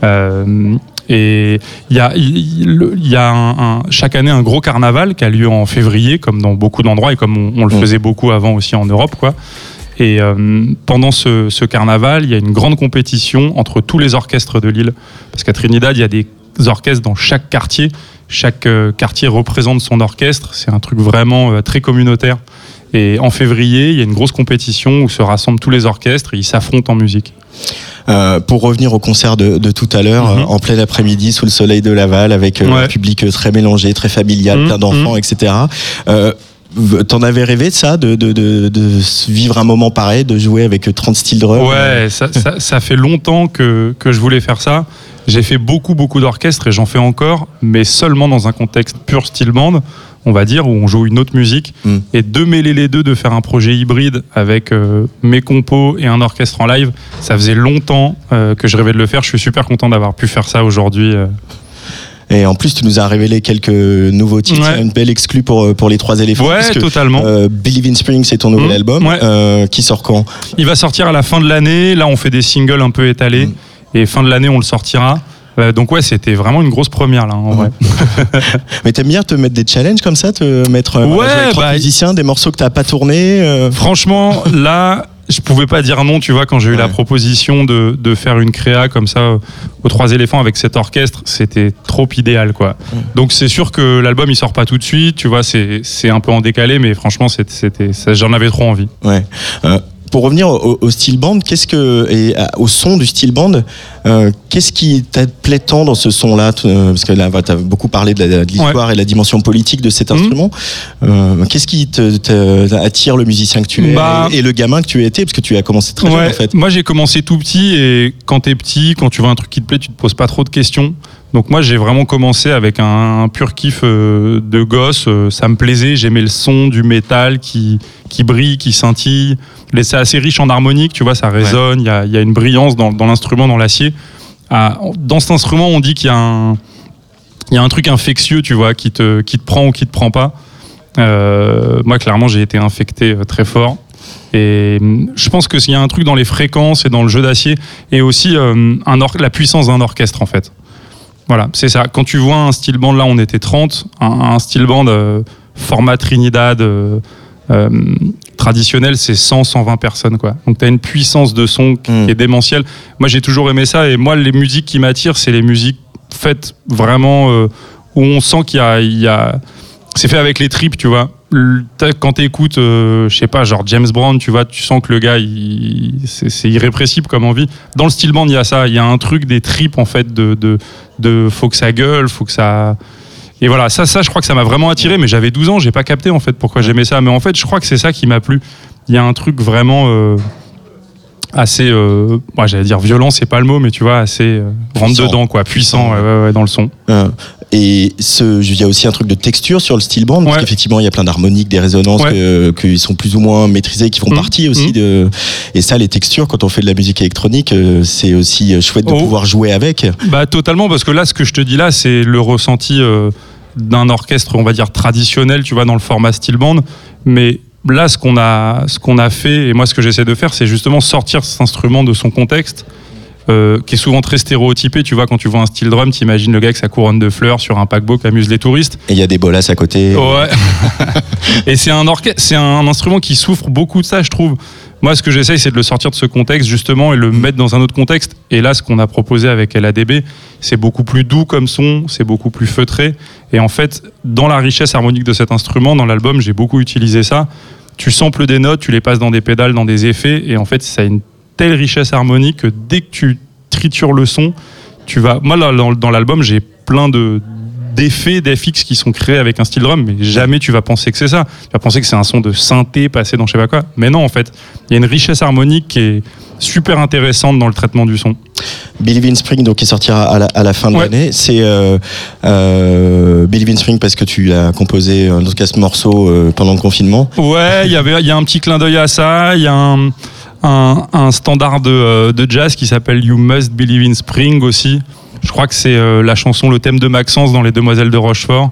Euh, Et il y a, il il y a un- un- chaque année un gros carnaval qui a lieu en février, comme dans beaucoup d'endroits et comme on, on le Mm. faisait beaucoup avant aussi en Europe, quoi. Et euh, pendant ce, ce carnaval, il y a une grande compétition entre tous les orchestres de l'île. Parce qu'à Trinidad, il y a des orchestres dans chaque quartier. Chaque euh, quartier représente son orchestre. C'est un truc vraiment euh, très communautaire. Et en février, il y a une grosse compétition où se rassemblent tous les orchestres et ils s'affrontent en musique. Euh, pour revenir au concert de, de tout à l'heure, Mhm. euh, en plein après-midi, sous le soleil de Laval, avec euh, Ouais. un public euh, très mélangé, très familial, Mhm, plein d'enfants, etc. Euh, v- T'en avais rêvé de ça, de, de, de, de s- vivre un moment pareil, de jouer avec 30 styles drum Ouais, ça, ça, ça fait longtemps que, que je voulais faire ça. J'ai fait beaucoup, beaucoup d'orchestres et j'en fais encore, mais seulement dans un contexte pur style band, on va dire, où on joue une autre musique. Mm. Et de mêler les deux, de faire un projet hybride avec euh, mes compos et un orchestre en live, ça faisait longtemps euh, que je rêvais de le faire. Je suis super content d'avoir pu faire ça aujourd'hui. euh. Et en plus, tu nous as révélé quelques nouveaux titres. Ouais. Une belle exclue pour, pour les trois éléphants. Ouais, totalement. euh, Believe in Spring, c'est ton nouvel Mhm. album, Ouais. euh, qui sort quand? Il va sortir à la fin de l'année. Là, on fait des singles un peu étalés. Mm. Et fin de l'année, on le sortira. Euh, donc ouais, c'était vraiment une grosse première là. En vrai. Mais t'aimes bien te mettre des challenges comme ça, te mettre euh, Ouais, avec bah, musiciens, des morceaux que t'as pas tournés euh, Franchement, là, je pouvais pas dire non, tu vois, quand j'ai eu la proposition de, de faire une créa comme ça aux Trois éléphants avec cet orchestre, c'était trop idéal, quoi. Donc c'est sûr que l'album il sort pas tout de suite, tu vois, c'est un peu en décalé, mais franchement, c'était, j'en avais trop envie. Ouais. Euh, pour revenir au, au style band, qu'est-ce que et au son du style band, euh, qu'est-ce qui te plaît tant dans ce son-là euh, Parce que là, tu as beaucoup parlé de de l'histoire et la dimension politique de cet Mhm. instrument. Euh, qu'est-ce qui te, te- attire le musicien que tu es Bah- et, le gamin que tu étais Parce que tu as commencé très jeune Ouais, en fait? Moi, j'ai commencé tout petit et quand t'es petit, quand tu vois un truc qui te plaît, tu te poses pas trop de questions. Donc moi, j'ai vraiment commencé avec un, un pur kiff euh, de gosse. euh, ça me plaisait, j'aimais le son du métal qui, qui brille, qui scintille. C'est assez riche en harmonique, tu vois, ça résonne, il y, a, il y a une brillance dans, l'instrument, dans l'acier. Ah, dans cet instrument, on dit qu'il y a un, il y a un truc infectieux, tu vois, qui te, qui te prend ou qui te prend pas. Euh, moi, clairement, j'ai été infecté très fort. Et hum, je pense que s'il y a un truc dans les fréquences et dans le jeu d'acier, et aussi euh, un la puissance d'un orchestre, en fait. Voilà, c'est ça. Quand tu vois un style band, là, on était 30, un, un style band euh, format Trinidad euh, euh, traditionnel, c'est 100, 120 personnes, quoi. Donc, tu as une puissance de son qui, Mm. qui est démentielle. Moi, j'ai toujours aimé ça, et moi, les musiques qui m'attirent, c'est les musiques faites vraiment euh, où on sent qu'il y a, il y a- c'est fait avec les tripes, tu vois. Quand t'écoutes, euh, je sais pas, genre James Brown, tu vois, tu sens que le gars, c'est irrépressible comme envie. Dans le style band, il y a ça, il y a un truc des tripes en fait, de, de, de faut que ça gueule, faut que ça. Et voilà, ça, ça, je crois que ça m'a vraiment attiré, mais j'avais 12 ans, j'ai pas capté en fait pourquoi j'aimais ça. Mais en fait, je crois que c'est ça qui m'a plu. Il y a un truc vraiment euh, assez, euh, ouais, j'allais dire violent, c'est pas le mot, mais tu vois, assez euh, rentre dedans, quoi, puissant, ouais, ouais, ouais, dans le son. Euh, et ce, il y a aussi un truc de texture sur le style band, parce qu'effectivement, il y a plein d'harmoniques, des résonances Ouais. que- qui sont plus ou moins maîtrisées, qui font Mhm. partie aussi Mhm. de. Et ça, les textures, quand on fait de la musique électronique, euh, c'est aussi euh, chouette de Oh. pouvoir jouer avec. Bah totalement parce que là ce que je te dis là c'est le ressenti euh, d'un orchestre on va dire traditionnel tu vois dans le format style band mais là ce qu'on a ce qu'on a fait et moi ce que j'essaie de faire c'est justement sortir cet instrument de son contexte euh, qui est souvent très stéréotypé tu vois quand tu vois un style drum t'imagines le gars avec sa couronne de fleurs sur un paquebot qui amuse les touristes Et il y a des bolas à côté. Ouais. et c'est un orchestre, c'est un instrument qui souffre beaucoup de ça, je trouve. Moi, ce que j'essaye, c'est de le sortir de ce contexte justement et le mettre dans un autre contexte. Et là, ce qu'on a proposé avec LADB, c'est beaucoup plus doux comme son, c'est beaucoup plus feutré. Et en fait, dans la richesse harmonique de cet instrument, dans l'album, j'ai beaucoup utilisé ça. Tu samples des notes, tu les passes dans des pédales, dans des effets, et en fait, ça a une telle richesse harmonique que dès que tu tritures le son, tu vas. Moi, là, dans, dans l'album, j'ai plein de d'effets, d'FX qui sont créés avec un style drum, mais jamais tu vas penser que c'est ça. Tu vas penser que c'est un son de synthé passé dans je sais pas quoi. Mais non, en fait, il y a une richesse harmonique qui est super intéressante dans le traitement du son. Believe in Spring, donc, qui sortira à la, à la fin de Ouais. l'année. C'est euh, euh, Believe in Spring parce que tu as composé en tout cas ce morceau euh, pendant le confinement. Ouais, il y avait, il y a un petit clin d'œil à ça. Il y a un, un, un standard de, euh, de jazz qui s'appelle You Must Believe in Spring aussi. Je crois que c'est euh, la chanson, le thème de Maxence dans Les Demoiselles de Rochefort.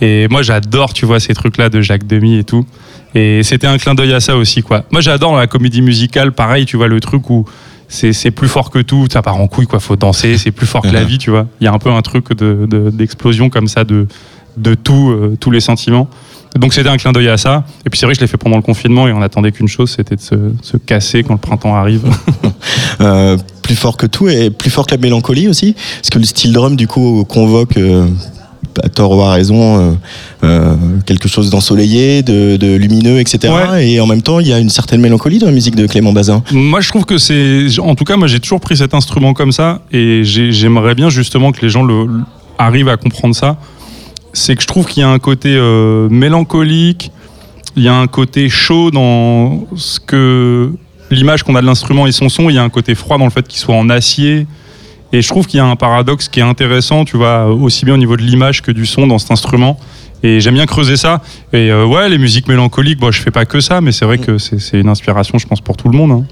Et moi, j'adore, tu vois, ces trucs-là de Jacques Demy et tout. Et c'était un clin d'œil à ça aussi, quoi. Moi, j'adore la comédie musicale, pareil, tu vois, le truc où c'est plus fort que tout, ça part en couille, quoi. Faut danser, c'est plus fort que la vie, tu vois. Il y a un peu un truc de- de- d'explosion comme ça de, de tout, euh, tous les sentiments. Donc c'était un clin d'œil à ça. Et puis c'est vrai que je l'ai fait pendant le confinement et on attendait qu'une chose, c'était de se, se casser quand le printemps arrive. Euh, plus fort que tout et plus fort que la mélancolie aussi Parce que le style drum, du coup, convoque, euh, à tort ou à raison, euh, euh, quelque chose d'ensoleillé, de, de lumineux, etc. Ouais. Et en même temps, il y a une certaine mélancolie dans la musique de Clément Bazin. Moi, je trouve que c'est. En tout cas, moi, j'ai toujours pris cet instrument comme ça et j'ai- j'aimerais bien justement que les gens le, le- arrivent à comprendre ça. C'est que je trouve qu'il y a un côté euh, mélancolique, il y a un côté chaud dans ce que l'image qu'on a de l'instrument et son son. Il y a un côté froid dans le fait qu'il soit en acier. Et je trouve qu'il y a un paradoxe qui est intéressant, tu vois, aussi bien au niveau de l'image que du son dans cet instrument. Et j'aime bien creuser ça. Et euh, ouais, les musiques mélancoliques, bon, je fais pas que ça, mais c'est vrai que c'est une inspiration, je pense, pour tout le monde. hein.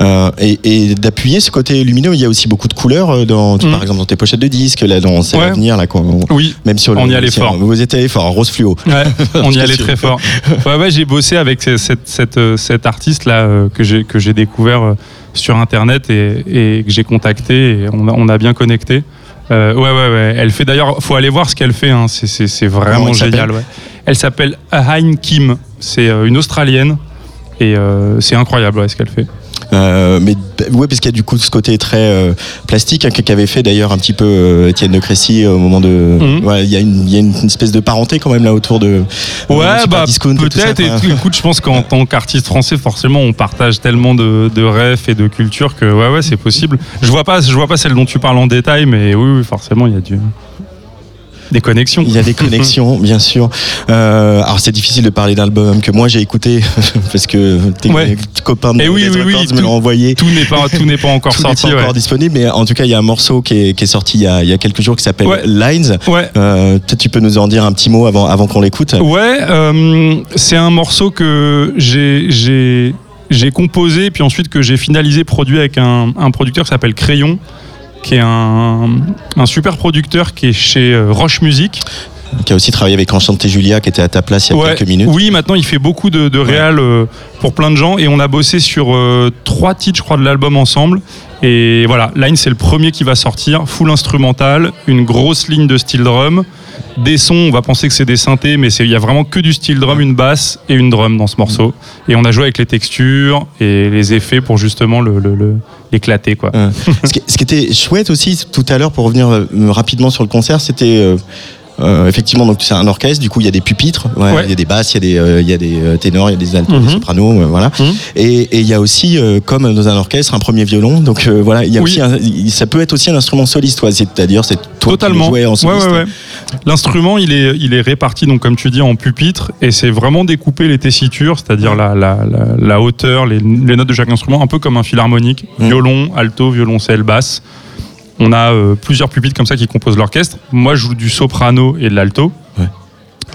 Euh, et et d'appuyer ce côté lumineux, il y a aussi beaucoup de couleurs, euh, dans, Mm. par exemple dans tes pochettes de disques, là, dans C'est Ouais. l'avenir, là, quoi. Oui, Même sur le, On y allait fort. Vous étiez fort, rose fluo. Ouais, on y allait très fort. Ouais, ouais, j'ai bossé avec ce- cette, cette, cet artiste là euh, que j'ai découvert sur internet et, et que j'ai contacté et on a, on a bien connecté. Euh, ouais, ouais, ouais. Elle fait d'ailleurs, faut aller voir ce qu'elle fait. Hein. C'est- vraiment s'appelle génial. Ouais. Elle s'appelle Hein Kim. C'est euh, une Australienne et euh, c'est incroyable ouais, ce qu'elle fait. Euh, mais ouais, parce qu'il y a du coup ce côté très euh, plastique hein, qu'avait fait d'ailleurs un petit peu euh, Étienne de Crécy au moment de. Mhm. Il y, a une- il y a une espèce de parenté quand même là autour de. de Ouais, bah peut-être. Et, tout, écoute, je pense qu'en tant qu'artiste français, forcément, on partage tellement de, de rêves et de culture que ouais, ouais, c'est possible. Je vois pas, je vois pas celle dont tu parles en détail, mais oui, oui, forcément, il y a du des connexions. Il y a des connexions, bien sûr. Euh, alors c'est difficile de parler d'album que moi j'ai écouté parce que tes Ouais. copains de Eh oui, Modest oui, oui, me l'ont envoyé. Tout n'est pas, tout n'est pas encore Tout n'est sorti. pas encore disponible, mais en tout cas il y a un morceau qui est, qui est sorti il y, a, il y a quelques jours qui s'appelle Ouais. Lines. Ouais. Euh, Peut-être tu peux nous en dire un petit mot avant, avant qu'on l'écoute? Ouais, euh, c'est un morceau que j'ai j'ai j'ai composé puis ensuite que j'ai finalisé produit avec un, un producteur qui s'appelle Crayon qui est un, super producteur qui est chez euh, Roche Music. Qui a aussi travaillé avec Enchanté Julia qui était à ta place il y a Ouais, quelques minutes. Oui, maintenant il fait beaucoup de, de réal euh, pour plein de gens et on a bossé sur euh, trois titres, je crois, de l'album ensemble. Et voilà, Line c'est le premier qui va sortir, full instrumental, une grosse ligne de steel drum, des sons, on va penser que c'est des synthés, mais il y a vraiment que du steel drum, une basse et une drum dans ce morceau. Et on a joué avec les textures et les effets pour justement le- le- le- l'éclater, quoi. Euh, ce, qui, ce qui était chouette aussi tout à l'heure pour revenir euh, rapidement sur le concert, c'était euh, euh, effectivement donc c'est un orchestre. Du coup, il y a des pupitres, ouais, Ouais. il y a des basses, il y a des, euh, il y a des euh, ténors, il y a des altos, Mhm. des sopranos, euh, voilà. Mhm. Et et il y a aussi, comme dans un orchestre, un premier violon. Donc voilà, il y a Oui. aussi, un- ça peut être aussi un instrument soliste. C'est-à-dire, c'est toi Totalement. qui en soliste. ouais. L'instrument, il est, il est réparti, donc comme tu dis, en pupitre, et c'est vraiment découpé les tessitures, c'est-à-dire la, la, la, la hauteur, les, les notes de chaque instrument, un peu comme un fil harmonique, Mm. violon, alto, violoncelle, basse. On a euh, plusieurs pupitres comme ça qui composent l'orchestre. Moi, je joue du soprano et de l'alto. Ouais.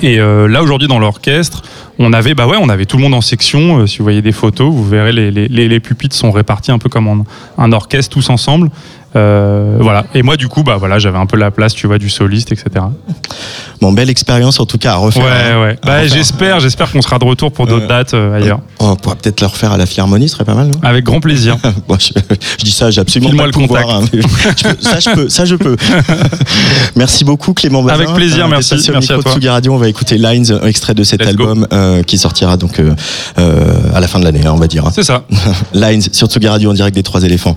Et euh, là aujourd'hui dans l'orchestre, on avait bah ouais, on avait tout le monde en section. Euh, si vous voyez des photos, vous verrez les, les, les, les pupitres sont répartis un peu comme en, un orchestre tous ensemble. Euh, voilà. Et moi du coup bah voilà, j'avais un peu la place, tu vois, du soliste, etc. Bon, belle expérience en tout cas à refaire. Ouais hein. ouais. Bah, j'espère, j'espère qu'on sera de retour pour d'autres Euh, dates euh, ailleurs. On pourra peut-être le refaire à la Philharmonie, ce serait pas mal. non? Avec grand plaisir. Bon, je, je dis ça, j'ai absolument pas le le pouvoir. hein, je peux- ça, je peux. Ça, je peux. Merci beaucoup, Clément Bazin. Avec plaisir, Euh, merci, merci à micro de toi. Tsugi Radio, on va écouter Lines, un extrait de cet Let's album euh, qui sortira donc euh, euh, à la fin de l'année, hein, on va dire. hein. C'est ça. Lines sur Tsugi Radio en direct des Trois éléphants.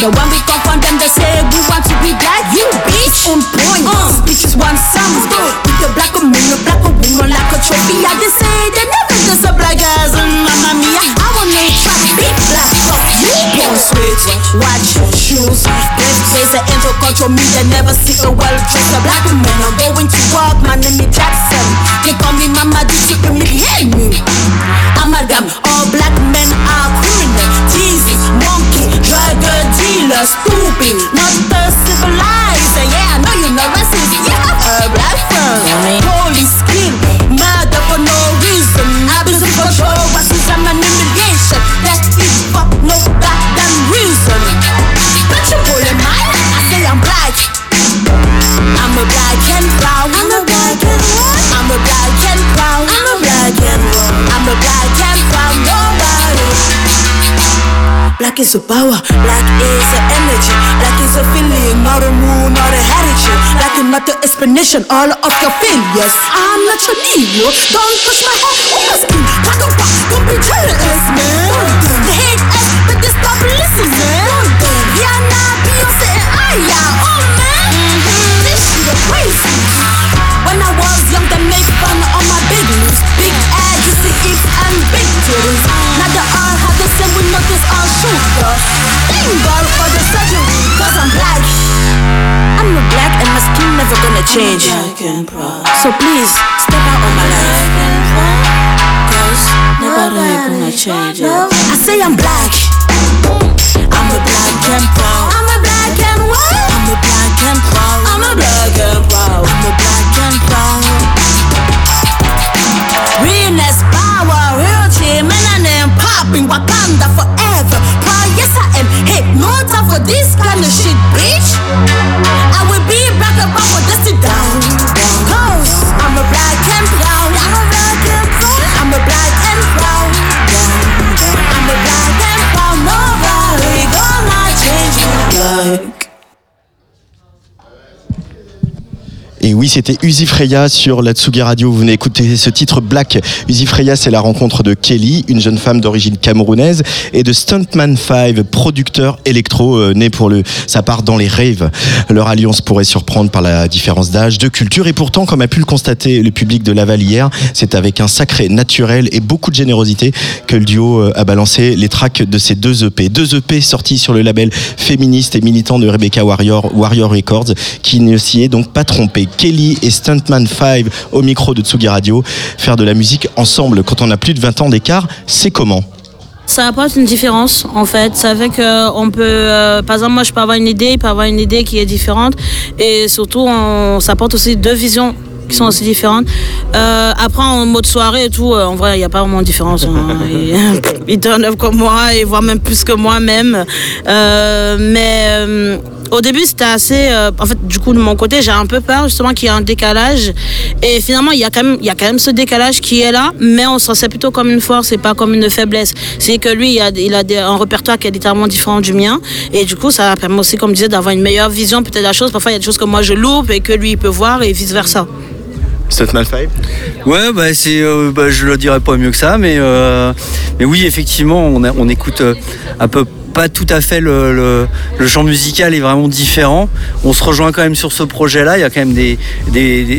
Culture But when we Black is a power, black is an energy, black is a feeling, not a mood, not a heritage. Black is not the explanation, all of your failures. I'm not your Negro, don't touch my head or my skin. And white, don't be jealous, man. They hate us, but they stop listening. Rihanna, Beyonce, and Aya, oh change. So please, step out of my life. Cause nobody gonna change it. I say I'm black. I'm a black and proud. I'm a black and what? I'm a black and proud. I'm a black and proud. I'm a black and proud. Realness, power, realty, melanin popping, Wakanda forever. Proud, yes I am. Hey, no time for this kind of shit, bitch. Et oui, c'était Uzi Freya sur la Tsugi Radio. Vous venez écouter ce titre Black. Uzi Freya, c'est la rencontre de Kelly, une jeune femme d'origine camerounaise, et de Stuntman 5, producteur électro euh, né pour le, sa part dans les raves. Leur alliance pourrait surprendre par la différence d'âge, de culture, et pourtant, comme a pu le constater le public de Laval hier, c'est avec un sacré naturel et beaucoup de générosité que le duo euh, a balancé les tracks de ces deux EP. Deux EP sortis sur le label féministe et militant de Rebecca Warrior, Warrior Records, qui ne s'y est donc pas trompé. Kelly et Stuntman 5 au micro de Tsugi Radio. Faire de la musique ensemble quand on a plus de 20 ans d'écart, c'est comment? Ça apporte une différence en fait. Ça fait que on peut, euh, par exemple, moi je peux avoir une idée, il peut avoir une idée qui est différente, et surtout on, ça apporte aussi deux visions qui sont aussi différentes. Euh, après en mode soirée et tout, euh, en vrai il n'y a pas vraiment de différence. hein. il, il turn up comme moi et voire même plus que moi même. Euh, mais au début, c'était assez. euh, en fait, du coup, de mon côté, j'ai un peu peur justement qu'il y ait un décalage. Et finalement, il y, a quand même, il y a quand même ce décalage qui est là, mais on s'en sait plutôt comme une force et pas comme une faiblesse. C'est que lui, il a, il a des- un répertoire qui est littéralement différent du mien. Et du coup, ça permet aussi, comme je disais, d'avoir une meilleure vision peut-être de la chose. Parfois, il y a des choses que moi je loupe et que lui, il peut voir et vice-versa. Stuntman 5 Ouais, bah, c'est, euh, bah, je le dirais pas mieux que ça, mais, euh, mais oui, effectivement, on, a- on écoute euh, un peu pas tout à fait le, le, genre musical est vraiment différent. On se rejoint quand même sur ce projet-là. Il y a quand même des,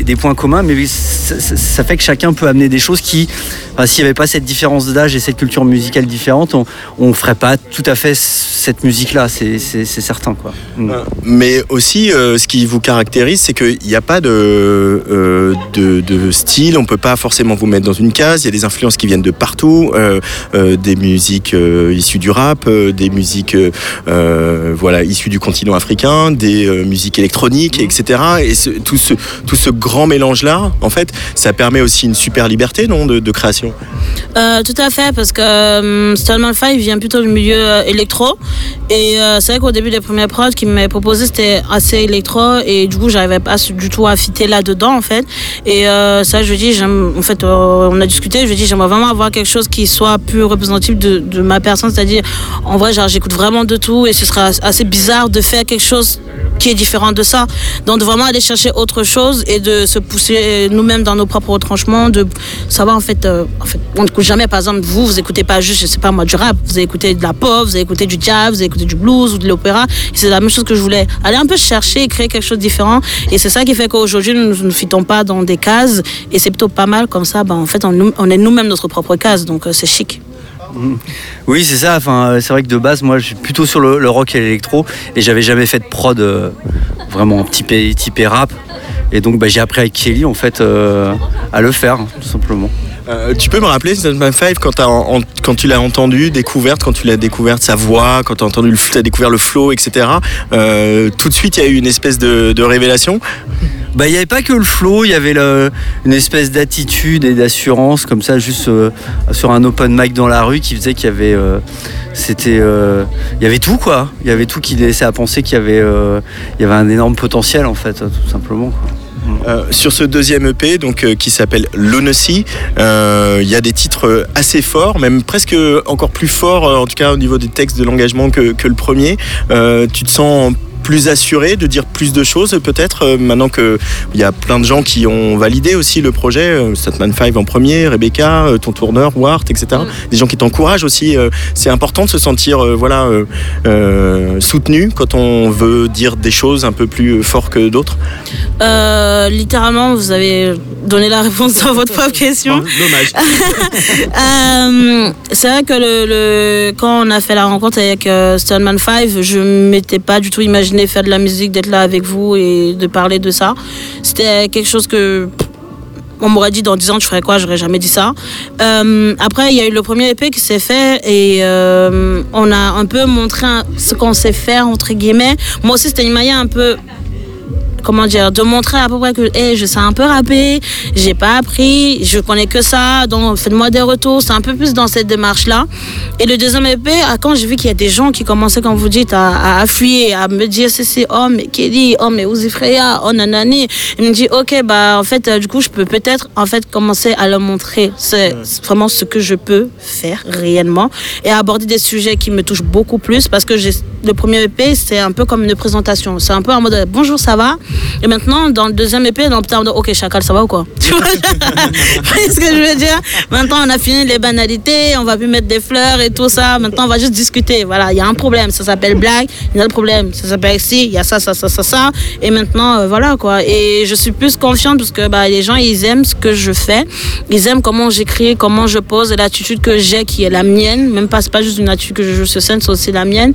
des, points communs, mais ça, fait que chacun peut amener des choses qui, enfin, s'il n'y avait pas cette différence d'âge et cette culture musicale différente, on, on ferait pas tout à fait cette musique-là, c'est certain. Quoi. Mm. Mais aussi, euh, ce qui vous caractérise, c'est qu'il n'y a pas de, euh, de, de style. On peut pas forcément vous mettre dans une case. Il y a des influences qui viennent de partout, euh, euh, des musiques euh, issues du rap, euh, des musiques euh, euh, voilà issues du continent africain, des euh, musiques électroniques, etc. Et ce- tout ce tout ce grand mélange là, en fait, ça permet aussi une super liberté, non, de, de création? Tout à fait, parce que Stallman 5 vient plutôt du milieu électro. Et c'est vrai qu'au début des premières prods qu'il m'avait proposé, c'était assez électro. Et du coup, j'arrivais pas du tout à fitter là-dedans, en fait. Et euh, ça, je dis, j'aime- en fait, euh, on a discuté, je dis, j'aimerais vraiment avoir quelque chose qui soit plus représentatif de, de ma personne. C'est-à-dire, en vrai, j'écoute vraiment de tout. Et ce sera assez bizarre de faire quelque chose qui est différent de ça. Donc, de vraiment aller chercher autre chose et de se pousser nous-mêmes dans nos propres retranchements, de savoir, en fait, euh, en fait on jamais, par exemple, vous, vous écoutez pas juste, je sais pas moi, du rap, vous allez écouter de la pop, vous allez écouter du jazz, vous allez écouter du blues ou de l'opéra. C'est la même chose que je voulais. Aller un peu chercher et créer quelque chose de différent. Et c'est ça qui fait qu'aujourd'hui, nous ne nous fitons pas dans des cases. Et c'est plutôt pas mal comme ça. Ben, en fait, on est nous-mêmes notre propre case. Donc, euh, c'est chic. Oui, c'est ça. Enfin, euh, c'est vrai que de base, moi, je suis plutôt sur le, rock et l'électro, et j'avais jamais fait de prod euh, vraiment typé, typé rap. Et donc, bah, j'ai appris avec Kelly, en fait, euh, à le faire, tout simplement. Euh, tu peux me rappeler Stuntman 5 quand, quand tu l'as entendu, découverte, quand tu l'as découverte sa voix, quand tu as entendu le, as découvert le flow, etc. euh, tout de suite, il y a eu une espèce de, révélation? Bah, il n'y avait pas que le flow, il y avait une espèce d'attitude et d'assurance, comme ça, juste euh, sur un open mic dans la rue, qui faisait qu'il y avait. c'était. il y avait tout, quoi. Il y avait tout qui laissait à penser qu'il y avait, y avait un énorme potentiel, en fait, tout simplement. quoi. Euh, sur ce deuxième EP, donc euh, qui s'appelle Lunacy, euh, il y a des titres assez forts, même presque encore plus forts, en tout cas au niveau des textes de l'engagement que, que le premier. Tu te sens plus assuré de dire plus de choses peut-être euh, maintenant que il y a plein de gens qui ont validé aussi le projet euh, Statman 5 en premier Rebecca euh, ton tourneur Wart etc des gens qui t'encouragent aussi euh, c'est important de se sentir euh, voilà euh, euh, soutenu quand on veut dire des choses un peu plus fort que d'autres. Euh, littéralement, vous avez donné la réponse à votre propre question. dommage. Euh, c'est vrai que le, le- quand on a fait la rencontre avec euh, Stoneman 5, je m'étais pas du tout imaginé faire de la musique, d'être là avec vous et de parler de ça. C'était quelque chose que on m'aurait dit dans 10 ans tu ferais quoi, j'aurais jamais dit ça. Euh, après, il y a eu le premier EP qui s'est fait et euh, on a un peu montré ce qu'on sait faire entre guillemets. Moi aussi, c'était une manière un peu comment dire, de montrer à peu près que hey, je sais un peu rapper, j'ai pas appris, je connais que ça, donc faites-moi des retours. C'est un peu plus dans cette démarche-là. Et le deuxième EP, ah, quand j'ai vu qu'il y a des gens qui commençaient, comme vous dites, à, à affluer, à me dire c'est c'est oh mais Kelly, oh mais Uzi Freya, oh nanani, il me dit ok bah en fait euh, du coup je peux peut-être en fait commencer à leur montrer c'est c'est vraiment ce que je peux faire réellement et aborder des sujets qui me touchent beaucoup plus parce que j'ai le premier EP c'est un peu comme une présentation, c'est un peu en mode bonjour ça va? Et maintenant, dans le deuxième EP, dans le OK, chacal, ça va ou quoi? Tu vois? Ce que je veux dire? Maintenant, on a fini les banalités, on va plus mettre des fleurs et tout ça. Maintenant, on va juste discuter. Voilà, il y a un problème, ça s'appelle blague. Il y a un autre problème, ça s'appelle si, il y a ça, ça, ça, ça, ça. Et maintenant, euh, voilà quoi. Et je suis plus confiante parce que bah, les gens, ils aiment ce que je fais. Ils aiment comment j'écris, comment je pose, l'attitude que j'ai qui est la mienne. Même pas, c'est pas juste une attitude que je joue sur scène, c'est aussi la mienne.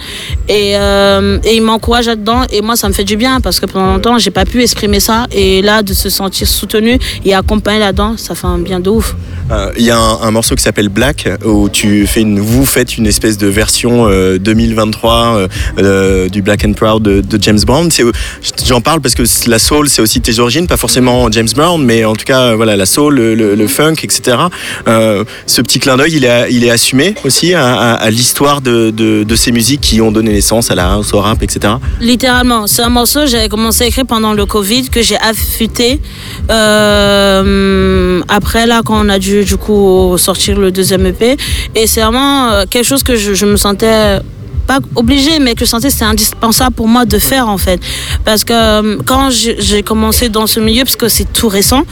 Et, euh, et ils m'encouragent là-dedans. Et moi, ça me fait du bien parce que pendant longtemps, j'ai pas pu exprimer ça. Et là, de se sentir soutenu et accompagné là-dedans, ça fait un bien de ouf. Euh, Il y a un, un morceau qui s'appelle Black où tu fais une, vous faites une espèce de version euh, 2023 euh, euh, du Black and Proud de, de James Brown. J'en parle parce que la soul c'est aussi tes origines, pas forcément James Brown, mais en tout cas euh, voilà la soul, le, le- le funk, etc. Euh, ce petit clin d'œil, il est, il est assumé aussi à, à- à l'histoire de, de- de ces musiques qui ont donné naissance à la house, au rap, etc. Littéralement, c'est un morceau que j'avais commencé à écrire pendant le Covid, que j'ai affûté. euh, après, là, quand on a dû, du coup, sortir le deuxième EP. Et c'est vraiment euh, quelque chose que je, me sentais pas obligée, mais que je sentais c'était indispensable pour moi de faire en fait. Parce que euh, quand j'ai commencé dans ce milieu, parce que c'est tout récent,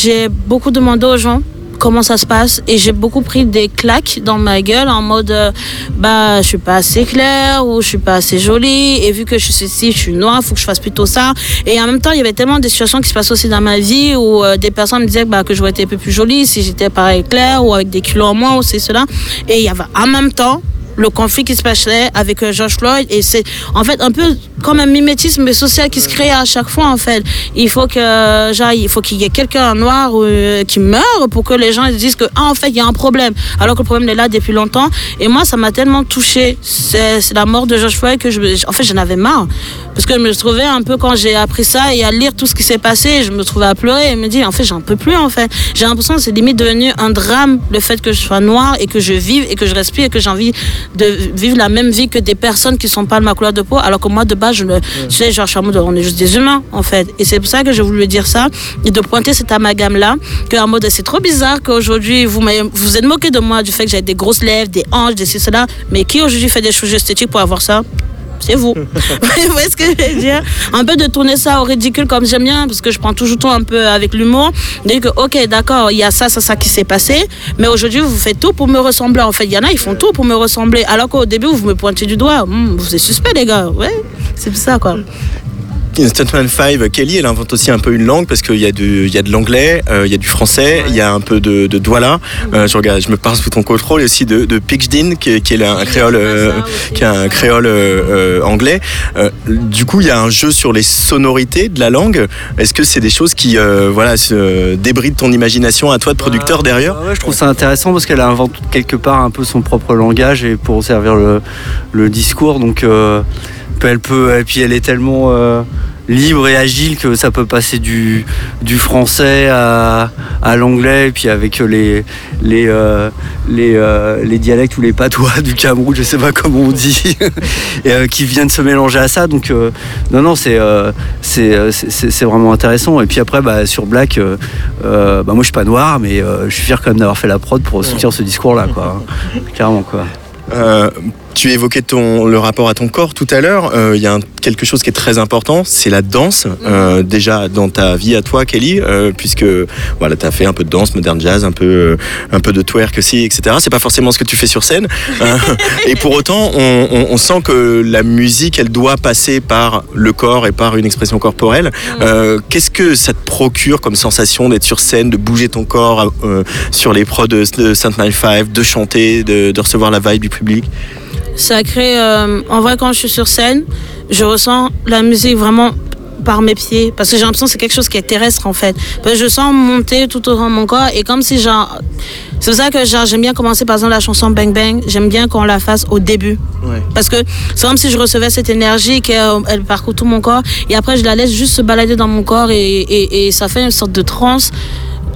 j'ai beaucoup demandé aux gens comment ça se passe. Et j'ai beaucoup pris des claques dans ma gueule en mode euh, bah je suis pas assez claire ou je suis pas assez jolie. Et vu que je suis ceci je suis noire faut que je fasse plutôt ça. Et en même temps il y avait tellement de situations qui se passaient aussi dans ma vie où euh, des personnes me disaient bah, que j'aurais été un peu plus jolie si j'étais pareil claire ou avec des kilos en moins ou c'est cela. Et il y avait en même temps le conflit qui se passait avec euh, George Floyd. Et c'est en fait un peu comme un mimétisme social qui se crée à chaque fois en fait. Il faut que genre, il faut qu'il y ait quelqu'un noir euh, qui meure pour que les gens disent que ah, en fait il y a un problème alors que le problème est là depuis longtemps. Et moi ça m'a tellement touché c'est la mort de George Floyd que je en fait j'en avais marre parce que je me trouvais un peu quand j'ai appris ça et à lire tout ce qui s'est passé je me trouvais à pleurer et me dire en fait j'en peux plus en fait. J'ai l'impression que c'est limite devenu un drame le fait que je sois noire et que je vive et que je respire et que j'ai envie de vivre la même vie que des personnes qui sont pas de ma couleur de peau alors que moi de base je le tu sais genre on est juste des humains en fait. Et c'est pour ça que je voulais dire ça et de pointer cet amalgame là que en mode c'est trop bizarre qu'aujourd'hui vous vous vous êtes moqué de moi du fait que j'avais des grosses lèvres des hanches des ci cela. Mais qui aujourd'hui fait des choses esthétiques pour avoir ça? C'est vous. Vous voyez ce que je veux dire Un peu de tourner ça au ridicule comme j'aime bien, parce que je prends toujours tout un peu avec l'humour. Dire que, ok, d'accord, il y a ça, ça, ça qui s'est passé, mais aujourd'hui, vous faites tout pour me ressembler. En fait, il y en a, ils font tout pour me ressembler. Alors qu'au début, vous me pointez du doigt. Hmm, vous êtes suspect, les gars. Ouais, c'est pour ça, quoi. Stuntman 5, Kelly, elle invente aussi un peu une langue parce qu'il y, a du- y a de l'anglais, euh, il y a du français, il y a un peu de, de douala. Euh, je, regarde, je me parle sous ton contrôle et aussi de, de Pidgin, qui, est- qui est un créole, euh, qui est un créole euh, euh, anglais. Euh, du coup, il y a un jeu sur les sonorités de la langue. Est-ce que c'est des choses qui euh, voilà, se débrident ton imagination à toi de producteur derrière? Ouais, je trouve ça intéressant parce qu'elle invente quelque part un peu son propre langage et pour servir le, le discours. Donc, euh, elle peut, et puis elle est tellement euh, libre et agile que ça peut passer du, du français à, à l'anglais, et puis avec les, les, euh, les, euh, les dialectes ou les patois du Cameroun, je sais pas comment on dit, et, euh, qui viennent se mélanger à ça. Donc, euh, non, non, c'est vraiment intéressant. Et puis après, bah, sur Black, bah, moi je suis pas noir, mais euh, je suis fier quand même d'avoir fait la prod pour soutenir ce discours-là, quoi. Clairement, quoi. Tu évoquais ton, le rapport à ton corps tout à l'heure. Euh, Il y a un- quelque chose qui est très important, c'est la danse. Euh, déjà dans ta vie à toi, Kelly, euh, puisque voilà, tu as fait un peu de danse, modern jazz, un peu, euh, un peu de twerk aussi, etc. C'est pas forcément ce que tu fais sur scène. Euh, et pour autant, on, on- on sent que la musique, elle doit passer par le corps et par une expression corporelle. Euh, Qu'est-ce que ça te procure comme sensation d'être sur scène, de bouger ton corps euh, sur les prods de, de Saint 95, de chanter, de, de recevoir la vibe du public? Ça crée. euh, en vrai, quand je suis sur scène, je ressens la musique vraiment par mes pieds. Parce que j'ai l'impression que c'est quelque chose qui est terrestre en fait. Parce que je sens monter tout autour de mon corps et comme si genre. C'est pour ça que j'aime bien commencer par exemple la chanson Bang Bang. J'aime bien qu'on la fasse au début. Parce que c'est comme si je recevais cette énergie qu'elle elle parcourt tout mon corps et après je la laisse juste se balader dans mon corps et, et, et ça fait une sorte de transe.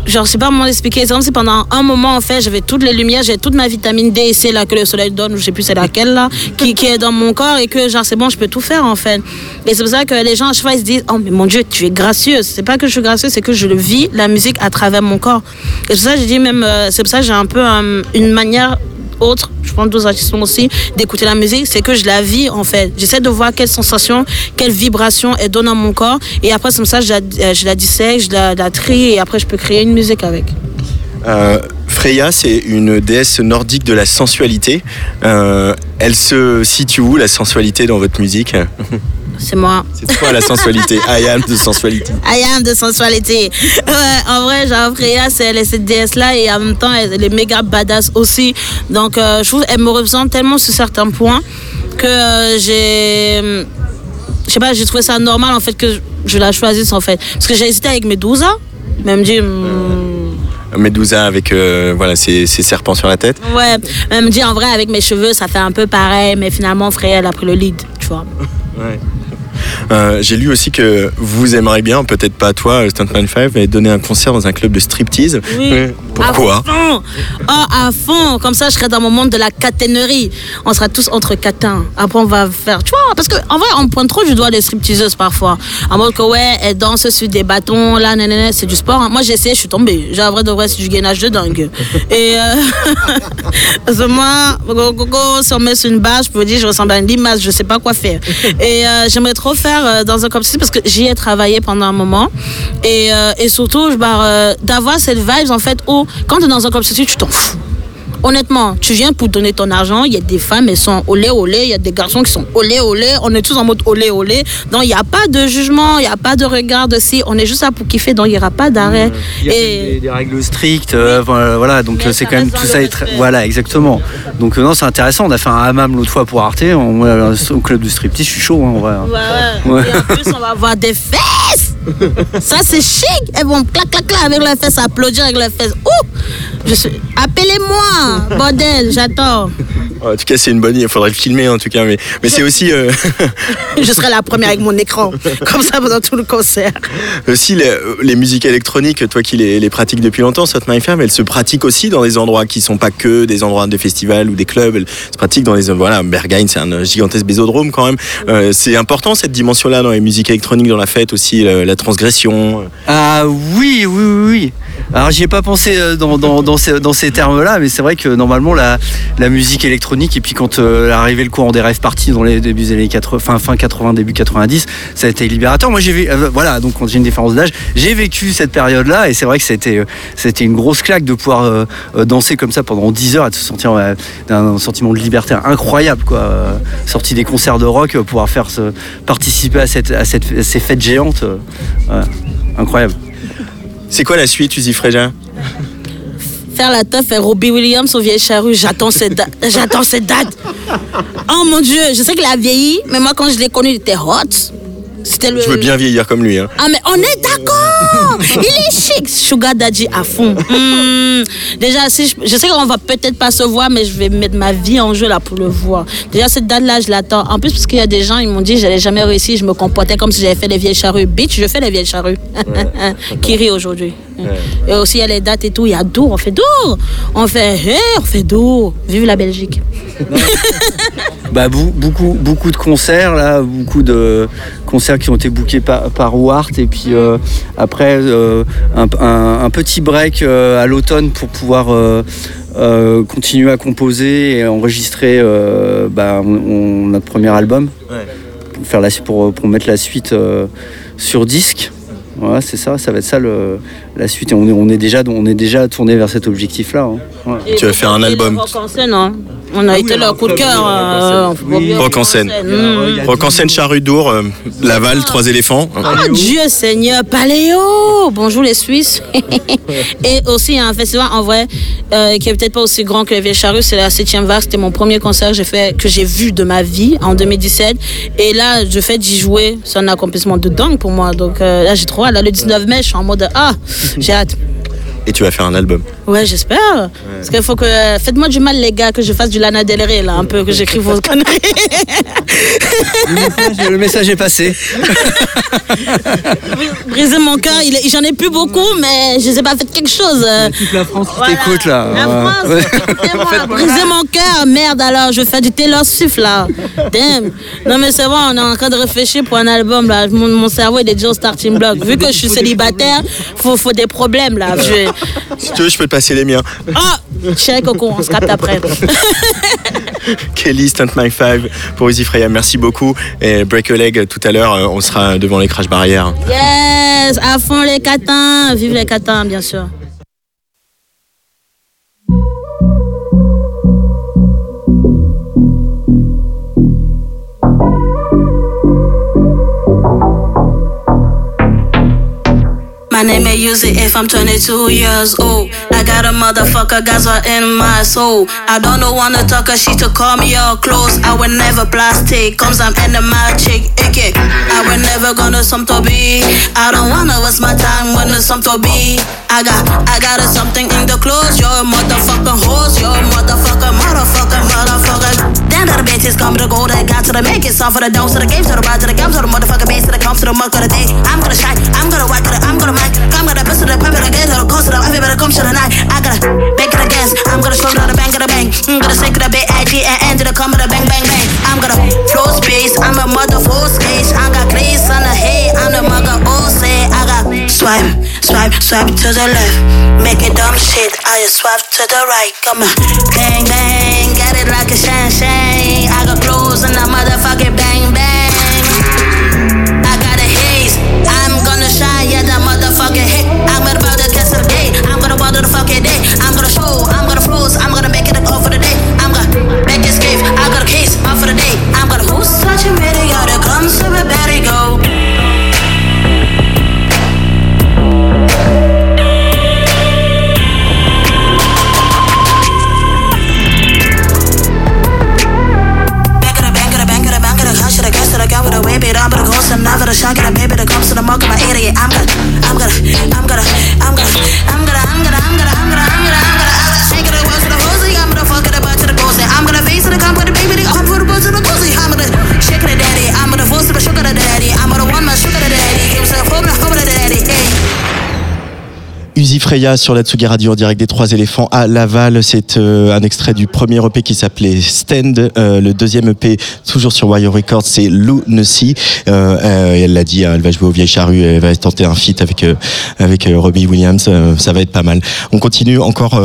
Genre, je sais pas comment l'expliquer. C'est comme si pendant un moment, en fait, j'avais toutes les lumières, j'avais toute ma vitamine D et C là que le soleil donne, ou je sais plus c'est laquelle là, qui, qui est dans mon corps et que genre c'est bon, je peux tout faire en fait. Et c'est pour ça que les gens à chaque fois ils se disent, oh mais mon Dieu, tu es gracieuse. C'est pas que je suis gracieuse, c'est que je le vis la musique à travers mon corps. Et c'est pour ça que j'ai dit même, euh, c'est pour ça que j'ai un peu euh, une manière autre, je pense d'autres artistes aussi, d'écouter la musique, c'est que je la vis en fait. J'essaie de voir quelle sensation, quelle vibration elle donne à mon corps. Et après, comme ça, je la, euh, je dissèque, je la, la trie et après, je peux créer une musique avec. Euh, Freya, c'est une déesse nordique de la sensualité. Euh, elle se situe où, la sensualité, dans votre musique? C'est moi. C'est quoi la sensualité I am de sensualité. I am de sensualité. Ouais, en vrai, genre, Freya, c'est elle est cette déesse-là et en même temps, elle, elle est méga badass aussi. Donc, euh, je trouve qu'elle me représente tellement sur certains points que euh, j'ai. Je sais pas, j'ai trouvé ça normal en fait que je- la choisisse en fait. Parce que j'ai hésité avec Medusa. Même dit. hmm, Medusa avec euh, voilà, ses, ses serpents sur la tête. Ouais, même dit en vrai, avec mes cheveux, ça fait un peu pareil, mais finalement, Freya, elle a pris le lead, tu vois. Right. Euh, J'ai lu aussi que vous aimeriez bien, peut-être pas toi, Stuntman 5, mais donner un concert dans un club de striptease. Oui. Euh, Pourquoi? À fond. Oh, à fond. Comme ça, je serai dans mon monde de la caténerie. On sera tous entre catins. Après, on va faire. Tu vois, parce qu'en vrai, on pointe trop du doigt les stripteaseuses parfois. En mode que, ouais, elles dansent sur des bâtons, là, nanana, c'est du sport. hein. Moi, j'ai essayé, je suis tombée. J'ai un vrai de vrai, c'est du gainage de dingue. Et. Euh... parce que moi, go, go, go, si on met sur une base, je peux vous dire, je ressemble à une limace, je sais pas quoi faire. Et euh, j'aimerais trop faire euh, dans un club parce que j'y ai travaillé pendant un moment. Et, euh, surtout, euh, d'avoir cette vibe, en fait, où quand tu es dans un club tu t'en fous. Honnêtement, tu viens pour donner ton argent, il y a des femmes, elles sont olé olé, il y a des garçons qui sont olé olé, on est tous en mode olé olé. Donc il n'y a pas de jugement, il n'y a pas de regard de si, on est juste là pour kiffer, donc il n'y aura pas d'arrêt. Il y a Et des, des règles strictes, euh, voilà, voilà, donc euh, c'est quand même tout ça est très, voilà exactement. Donc euh, non c'est intéressant. On a fait un hammam l'autre fois pour Arte, on, au club de striptease, je suis chaud hein, en vrai. Ouais, Ouais. Et en plus, on va avoir des fesses. Ça, c'est chic. Elles vont clac, clac, clac avec leurs fesses, applaudir avec leurs fesses. Ouh je suis... Appelez-moi, bordel, j'attends. En tout cas, c'est une bonne idée. Il faudrait le filmer en tout cas, mais, mais c'est aussi. euh, Je serai la première avec mon écran, comme ça pendant tout le concert. Aussi, les, les musiques électroniques, toi qui les, les pratiques depuis longtemps, Sot My Femme, elles se pratiquent aussi dans des endroits qui sont pas que des endroits de festivals ou des clubs. Elles se pratiquent dans les. Voilà, Berghain, c'est un gigantesque bésodrome quand même. Euh, c'est important cette dimension-là dans les musiques électroniques, dans la fête aussi, la, la transgression. Ah oui, oui, oui, oui. Alors j'y ai pas pensé euh, dans, dans, dans ces, dans ces termes-là, mais c'est vrai que normalement la, musique électronique, et puis quand euh, arrivé le courant des rêves partis dans les débuts des années 80, fin, fin 80, début 90, ça a été libérateur. Moi j'ai vu, euh, voilà, donc quand j'ai une différence d'âge, j'ai vécu cette période-là, et c'est vrai que c'était euh, c'était une grosse claque de pouvoir euh, euh, danser comme ça pendant 10 heures et de se sentir d'un sentiment de liberté incroyable, quoi. Sorti des concerts de rock, pouvoir faire participer à, cette, à, cette, ces fêtes géantes, incroyable. C'est quoi la suite, Uzi Fréja Faire la teuf et Robbie Williams au vieille charrue, j'attends cette date. J'attends cette date. Oh mon dieu, je sais qu'il a vieilli, mais moi quand je l'ai connu, il était hot. C'était le. Je veux bien vieillir comme lui. Hein. Ah mais on est d'accord Il est chic Sugar Daddy à fond Hmm. Déjà si je, je sais qu'on va peut-être pas se voir Mais je vais mettre ma vie en jeu là pour le voir Déjà cette date là je l'attends En plus parce qu'il y a des gens ils m'ont dit j'allais jamais réussir Je me comportais comme si j'avais fait les vieilles charrues Bitch je fais les vieilles charrues Qui rit aujourd'hui? Et aussi il y a les dates et tout Il y a Dour on fait Dour On fait hey, on fait Dour Vive la Belgique Bah, beaucoup, beaucoup de concerts, là, beaucoup de concerts qui ont été bookés par, par Wart. Et puis euh, après, euh, un, un- un petit break euh, à l'automne pour pouvoir euh, euh, continuer à composer et enregistrer euh, bah, on- on- notre premier album. Pour, faire la, pour, pour mettre la suite euh, sur disque. Voilà, c'est ça, ça va être ça le, la suite. Et on est, on est déjà, on est déjà tourné vers cet objectif-là. hein. Ouais. Tu vas faire un album. Rock en scène hein. On a été leur coup de cœur euh, Rock en scène. Mmh. Rock en scène, Charrue d'Our, euh, Laval, Trois éléphants. Oh Dieu Seigneur, Paléo Bonjour les Suisses Et aussi il y a un festival en vrai euh, qui est peut-être pas aussi grand que les Vieilles Charrues, c'est la 7 vague, c'était mon premier concert que j'ai fait, que j'ai vu de ma vie en 2017 et là je fais d'y jouer, c'est un accomplissement de dingue pour moi donc euh, là j'ai trop hâte, là le 19 mai je suis en mode ah j'ai hâte Et tu vas faire un album. Ouais, j'espère. Parce qu'il faut que. Faites-moi du mal, les gars, que je fasse du Lana Del Rey, là, un peu, que j'écrive vos conneries. Le message est passé. Briser mon cœur, j'en ai plus beaucoup, mais je sais pas, faites quelque chose. Toute la France qui t'écoute là. La. France, Ouais. écoutez-moi, Briser mon cœur, merde alors, je fais du Taylor Swift là. Damn. Non mais c'est bon, on est en train de réfléchir pour un album là. Mon, mon cerveau il est déjà au starting block. Vu que je suis célibataire, faut, faut des problèmes là. Je... Si tu veux, je peux te passer les miens. Ah, chérie Coco, on se capte après. Kelly, Stunt My Five pour Uzi Freya. Merci beaucoup. Et Break a Leg tout à l'heure, euh, on sera devant les crash barrières. Yes, à fond les catins, vive les catins bien sûr. My name use it if I'm 22 years old. I got a motherfucker Gaza in my soul. I don't know wanna talk a shit to call me all close. I will never plastic, comes I'm in the magic. Icky. I will never gonna some to be. I don't wanna waste my time when there's some to be. I got, I got something in the clothes. You're a motherfucking horse. You're a motherfucker, motherfucker, motherfucker. Damn, that the bitches come to the gold. I got to the make it. Some for the dome, to the game, to the ride, to the gums, to the motherfucking base, to the comes, to the muck of the day. I'm gonna shine. I'm gonna whack it. I'm gonna mic. I'm gonna piss to the pimp, and get to the coast, to the better come to the night. I gotta bake it again. I'm gonna slow down the bang of the bang. I'm gonna shake it a bit, edgy, and end to the come of the bang, bang, bang. I'm gonna flow space. I'm a mother full skate. I got grace on the hay. I'm the mother swipe, swipe, swipe to the left. Make it dumb shit. I just swipe to the right. Come on, bang, bang. Get it like a shine, shine. I got clothes and a motherfucking bang, bang. Freya sur la Tsugi Radio en direct des Trois Éléphants à Laval. C'est euh, un extrait du premier EP qui s'appelait Stand. Euh, le deuxième EP, toujours sur Wire Records, c'est Lunacy. Euh, euh, elle l'a dit, hein, elle va jouer aux Vieilles Charrues, elle va tenter un feat avec, avec Robbie Williams. Ça va être pas mal. On continue encore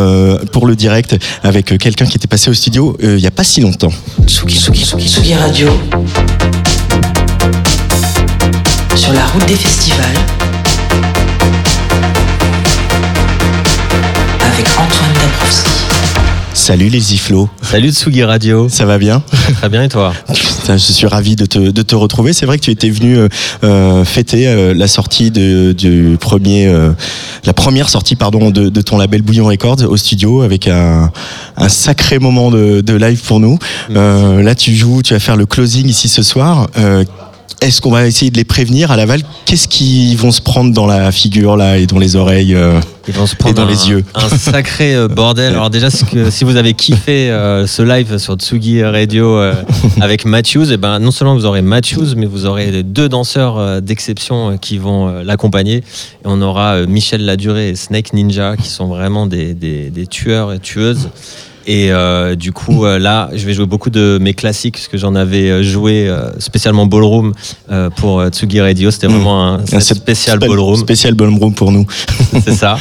pour le direct avec quelqu'un qui était passé au studio il y a pas si longtemps. Tsugi, Tsugi, Tsugi, Tsugi Radio. Sur la route des festivals. Avec Antoine Dabrowski. Salut les Iflo. Salut Tsugi Radio. Ça va bien? Très bien et toi? Putain, je suis ravi de te, de te retrouver. C'est vrai que tu étais venu euh, euh, fêter euh, la sortie de, du premier, euh, la première sortie pardon de, de ton label Bouillon Records au studio avec un, un sacré moment de, de live pour nous. Euh, là, tu joues, tu vas faire le closing ici ce soir. Est-ce qu'on va essayer de les prévenir à Laval? Qu'est-ce qu'ils vont se prendre dans la figure là et dans les oreilles euh, Ils vont se et prendre dans un, les yeux? un sacré euh, bordel. Alors déjà, si, que- si vous avez kiffé euh, ce live sur Tsugi Radio euh, avec Matthews, et ben non seulement vous aurez Matthews, mais vous aurez deux danseurs d'exception qui vont l'accompagner. Et on aura Michel Laduré et Snake Ninja qui sont vraiment des, des- des tueurs et tueuses. Et euh, du coup, euh, là, je vais jouer beaucoup de mes classiques, parce que j'en avais euh, joué euh, spécialement Ballroom pour Tsugi Radio. C'était vraiment un, spécial spé- Ballroom. Spécial ballroom pour nous. c'est ça.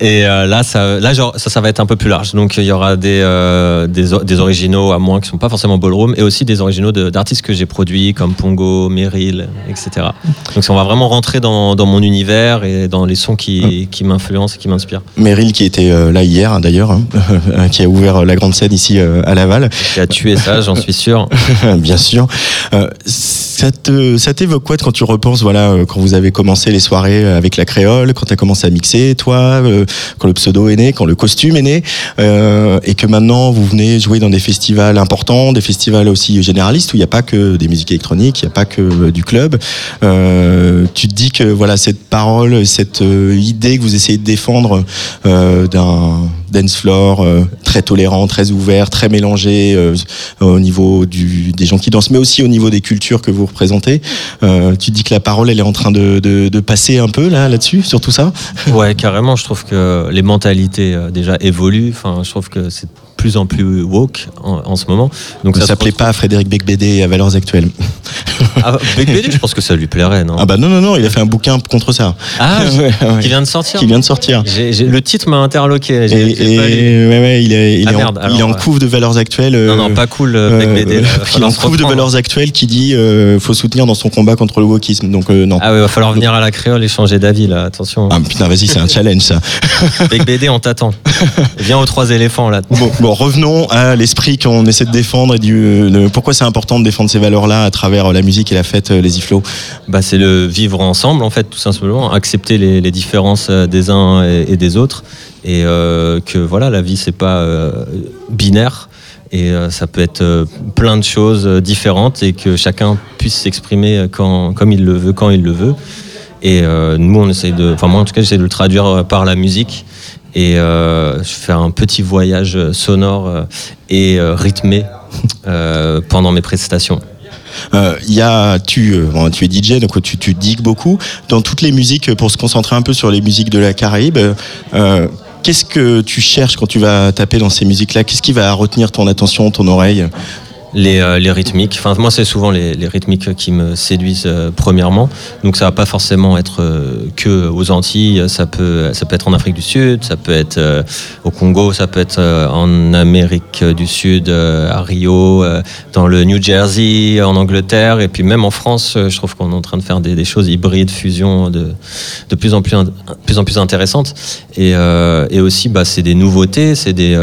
Et là, ça, là genre, ça, ça va être un peu plus large. Donc, il y aura des, des, originaux à moi qui sont pas forcément ballroom, et aussi des originaux de- d'artistes que j'ai produits, comme Pongo, Meryl, etc. Donc, on va vraiment rentrer dans, dans mon univers et dans les sons qui, qui m'influencent et qui m'inspirent. Meryl qui était là hier hein, d'ailleurs, hein, qui a ouvert la grande scène ici euh, à Laval. Qui a tué ça, j'en suis sûr. Bien sûr. Euh, ça te, ça t'évoque quoi quand tu repenses, voilà, euh, quand vous avez commencé les soirées avec la créole, quand tu as commencé à mixer, toi, quand le pseudo est né, quand le costume est né, et que maintenant vous venez jouer dans des festivals importants, des festivals aussi généralistes où il n'y a pas que des musiques électroniques, il n'y a pas que du club. Euh, tu te dis que voilà cette parole, cette idée que vous essayez de défendre euh, d'un dance floor euh, très tolérant, très ouvert, très mélangé euh, au niveau des gens qui dansent, mais aussi au niveau des cultures que vous représentez. Euh, tu dis que la parole, elle est en train de, passer un peu là, là-dessus, sur tout ça? Ouais, carrément. Je trouve que les mentalités déjà évoluent. Enfin, je trouve que c'est plus en plus woke en, en ce moment. Donc ça se s'appelait pas Frédéric Becbédé à Valeurs Actuelles. Ah, Bec BD, je pense que ça lui plairait, non Ah bah non, non, non, il a fait un bouquin contre ça. Ah, Ouais, ouais. qui vient de sortir Qui vient de sortir. Le titre m'a interloqué. Et, et- ouais, ouais, il est, il Ah, est merde, en, alors, il est en couve de Valeurs Actuelles. Non, euh, non, pas cool, euh, Bec BD, là, va il est en couve de. Valeurs Actuelles qui dit euh, faut soutenir dans son combat contre le wokisme. Donc euh, non. Ah ouais, va falloir venir à la créole et changer d'avis là, attention. Ah putain, vas-y, c'est un challenge ça. Bec BD, on t'attend. Viens aux trois éléphants là. Bon, bon, revenons à l'esprit qu'on essaie de défendre et du, pourquoi c'est important de défendre ces valeurs-là à travers euh, la musique et la fête, euh, les iflots. Bah, c'est le vivre ensemble en fait, tout simplement, accepter les, différences euh, des uns et, des autres, et que voilà, la vie c'est pas binaire. Et ça peut être plein de choses différentes et que chacun puisse s'exprimer comme il le veut, quand il le veut. Et nous, on essaye de, enfin moi en tout cas, j'essaie de le traduire par la musique. Et euh, je fais un petit voyage sonore euh, et euh, rythmé pendant mes prestations. Euh, y a, tu, tu es DJ, donc tu, tu digues beaucoup. Dans toutes les musiques, pour se concentrer un peu sur les musiques de la Caraïbe, qu'est-ce que tu cherches quand tu vas taper dans ces musiques-là? Qu'est-ce qui va retenir ton attention, ton oreille? Les, euh, les rythmiques. Enfin, moi, c'est souvent les, les rythmiques qui me séduisent euh, premièrement. Donc, ça va pas forcément être euh, que aux Antilles. Ça peut, ça peut être en Afrique du Sud, ça peut être euh, au Congo, ça peut être euh, en Amérique du Sud, euh, à Rio, dans le New Jersey, en Angleterre, et puis même en France. je trouve qu'on est en train de faire des, des choses hybrides, fusions de, de plus en plus, in- plus en plus intéressantes. Et, et aussi, bah, c'est des nouveautés, c'est des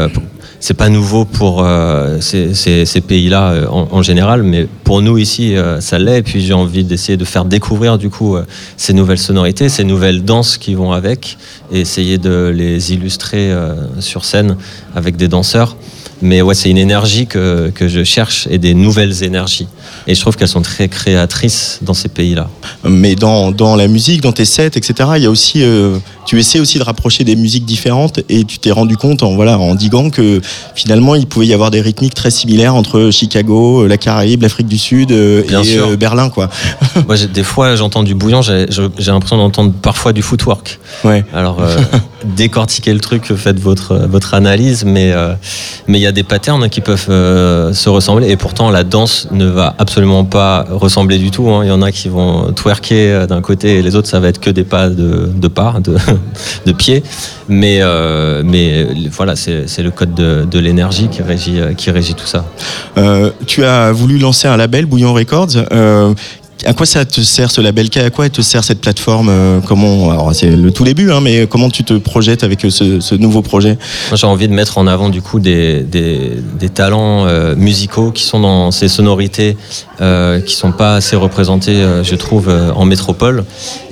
c'est pas nouveau pour euh, ces, pays-là euh, en, général, mais pour nous ici, euh, ça l'est. Et puis j'ai envie d'essayer de faire découvrir du coup ces nouvelles sonorités, ces nouvelles danses qui vont avec, et essayer de les illustrer sur scène avec des danseurs. Mais ouais, c'est une énergie que, que je cherche et des nouvelles énergies. Et je trouve qu'elles sont très créatrices dans ces pays-là. Mais dans, dans la musique, dans tes sets, etc., il y a aussi, euh, tu essaies aussi de rapprocher des musiques différentes et tu t'es rendu compte en, voilà, en diguant que finalement il pouvait y avoir des rythmiques très similaires entre Chicago, euh, la Caraïbe, l'Afrique du Sud euh, et euh, Berlin. Quoi. Moi, des fois, j'entends du bouillon, j'ai l'impression d'entendre parfois du footwork. Ouais. Alors, décortiquez le truc, faites votre, votre analyse, mais euh, mais il y a des patterns qui peuvent euh, se ressembler, et pourtant, la danse ne va absolument pas ressembler du tout. hein. Il y en a qui vont twerker euh, d'un côté, et les autres, ça va être que des pas de, de pas, de, de pied. Mais, euh, mais voilà, c'est le code de, de l'énergie qui régit, qui régit tout ça. Tu as voulu lancer un label, Bouillon Records. À quoi ça te sert ce label À quoi te sert cette plateforme Euh, Comment c'est le tout début, hein, mais comment tu te projettes avec euh, ce, nouveau projet? J'ai envie de mettre en avant du coup des, des, talents euh, musicaux qui sont dans ces sonorités euh, qui sont pas assez représentées, je trouve, en métropole,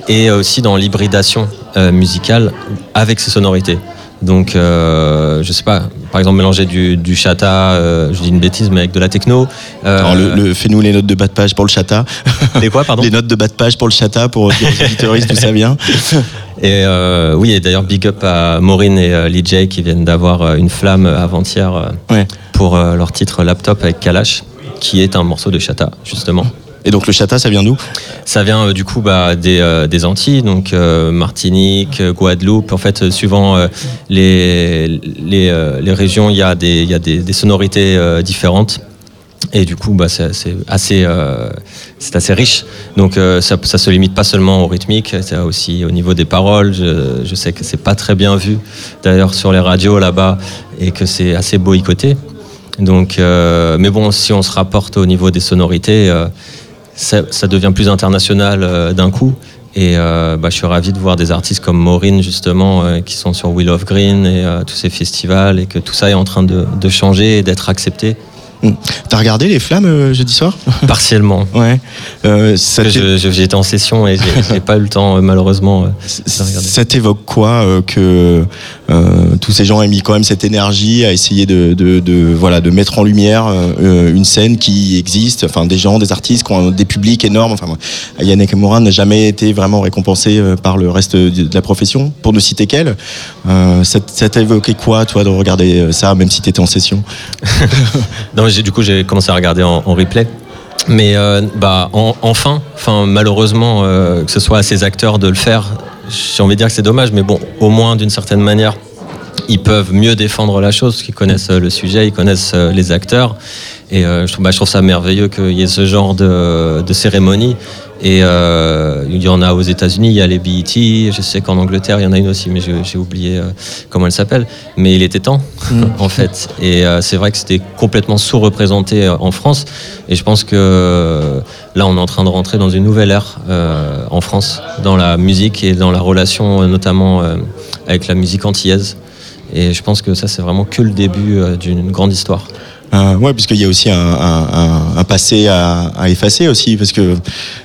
et aussi dans l'hybridation musicale avec ces sonorités. Donc, euh, je sais pas, par exemple, mélanger du, du chata, euh, je dis une bêtise, mais avec de la techno. euh, Alors, le, le- Fais-nous les notes de bas de page pour le chata. Les quoi, pardon Les notes de bas de page pour le chata, pour dire aux d'où ça vient. Et oui, et d'ailleurs, big up à Maureen et Lee J qui viennent d'avoir une flamme avant-hier pour leur titre Laptop avec Kalash, qui est un morceau de Chata, justement. Et donc le chata, ça vient d'où Ça vient euh, du coup bah, des, euh, des Antilles, donc euh, Martinique, Guadeloupe. En fait, suivant les, régions, il y a des, sonorités différentes. Et du coup, bah, c'est assez, riche. Donc, ça, ça se limite pas seulement au rythmique, c'est aussi au niveau des paroles. Je, sais que c'est pas très bien vu, d'ailleurs, sur les radios là-bas, et que c'est assez boycotté. Donc, mais bon, si on se rapporte au niveau des sonorités, ça, devient plus international euh, d'un coup. Et euh, bah, je suis ravi de voir des artistes comme Maureen, justement, euh, qui sont sur Wheel of Green et tous ces festivals, et que tout ça est en train de, de changer et d'être accepté. T'as regardé les flammes euh, jeudi soir Partiellement. Ouais. Euh, J'étais en session et j'ai pas eu le temps, euh, malheureusement, euh, de regarder. Ça t'évoque quoi euh, que tous ces gens aient mis quand même cette énergie à essayer de, de, de, voilà de mettre en lumière une scène qui existe, enfin des gens, des artistes qui ont des publics énormes. Enfin, Ayane Nakamura n'a jamais été vraiment récompensé par le reste de la profession, pour ne citer qu'elle. Ça t'a évoqué quoi, toi, de regarder ça, même si t'étais en session? Du coup, j'ai commencé à regarder en, replay. Mais euh, bah, en- enfin, enfin, malheureusement, euh, que ce soit à ces acteurs de le faire, j'ai envie de dire que c'est dommage, mais bon, au moins d'une certaine manière, ils peuvent mieux défendre la chose, parce qu'ils connaissent euh, le sujet, ils connaissent les acteurs. Et je, trouve, bah, je trouve ça merveilleux qu'il y ait ce genre de cérémonie. Et euh, il y en a aux États-Unis, il y a les BET, je sais qu'en Angleterre, il y en a une aussi, mais j'ai oublié euh, comment elle s'appelle. Mais il était temps, en fait. Et euh, c'est vrai que c'était complètement sous-représenté euh, en France. Et je pense que là, on est en train de rentrer dans une nouvelle ère en France, dans la musique et dans la relation, notamment avec la musique antillaise. Et je pense que ça, c'est vraiment que le début d'une grande histoire. Euh, ouais, puisqu'il y a aussi un, un- un- un passé à, à effacer aussi, parce que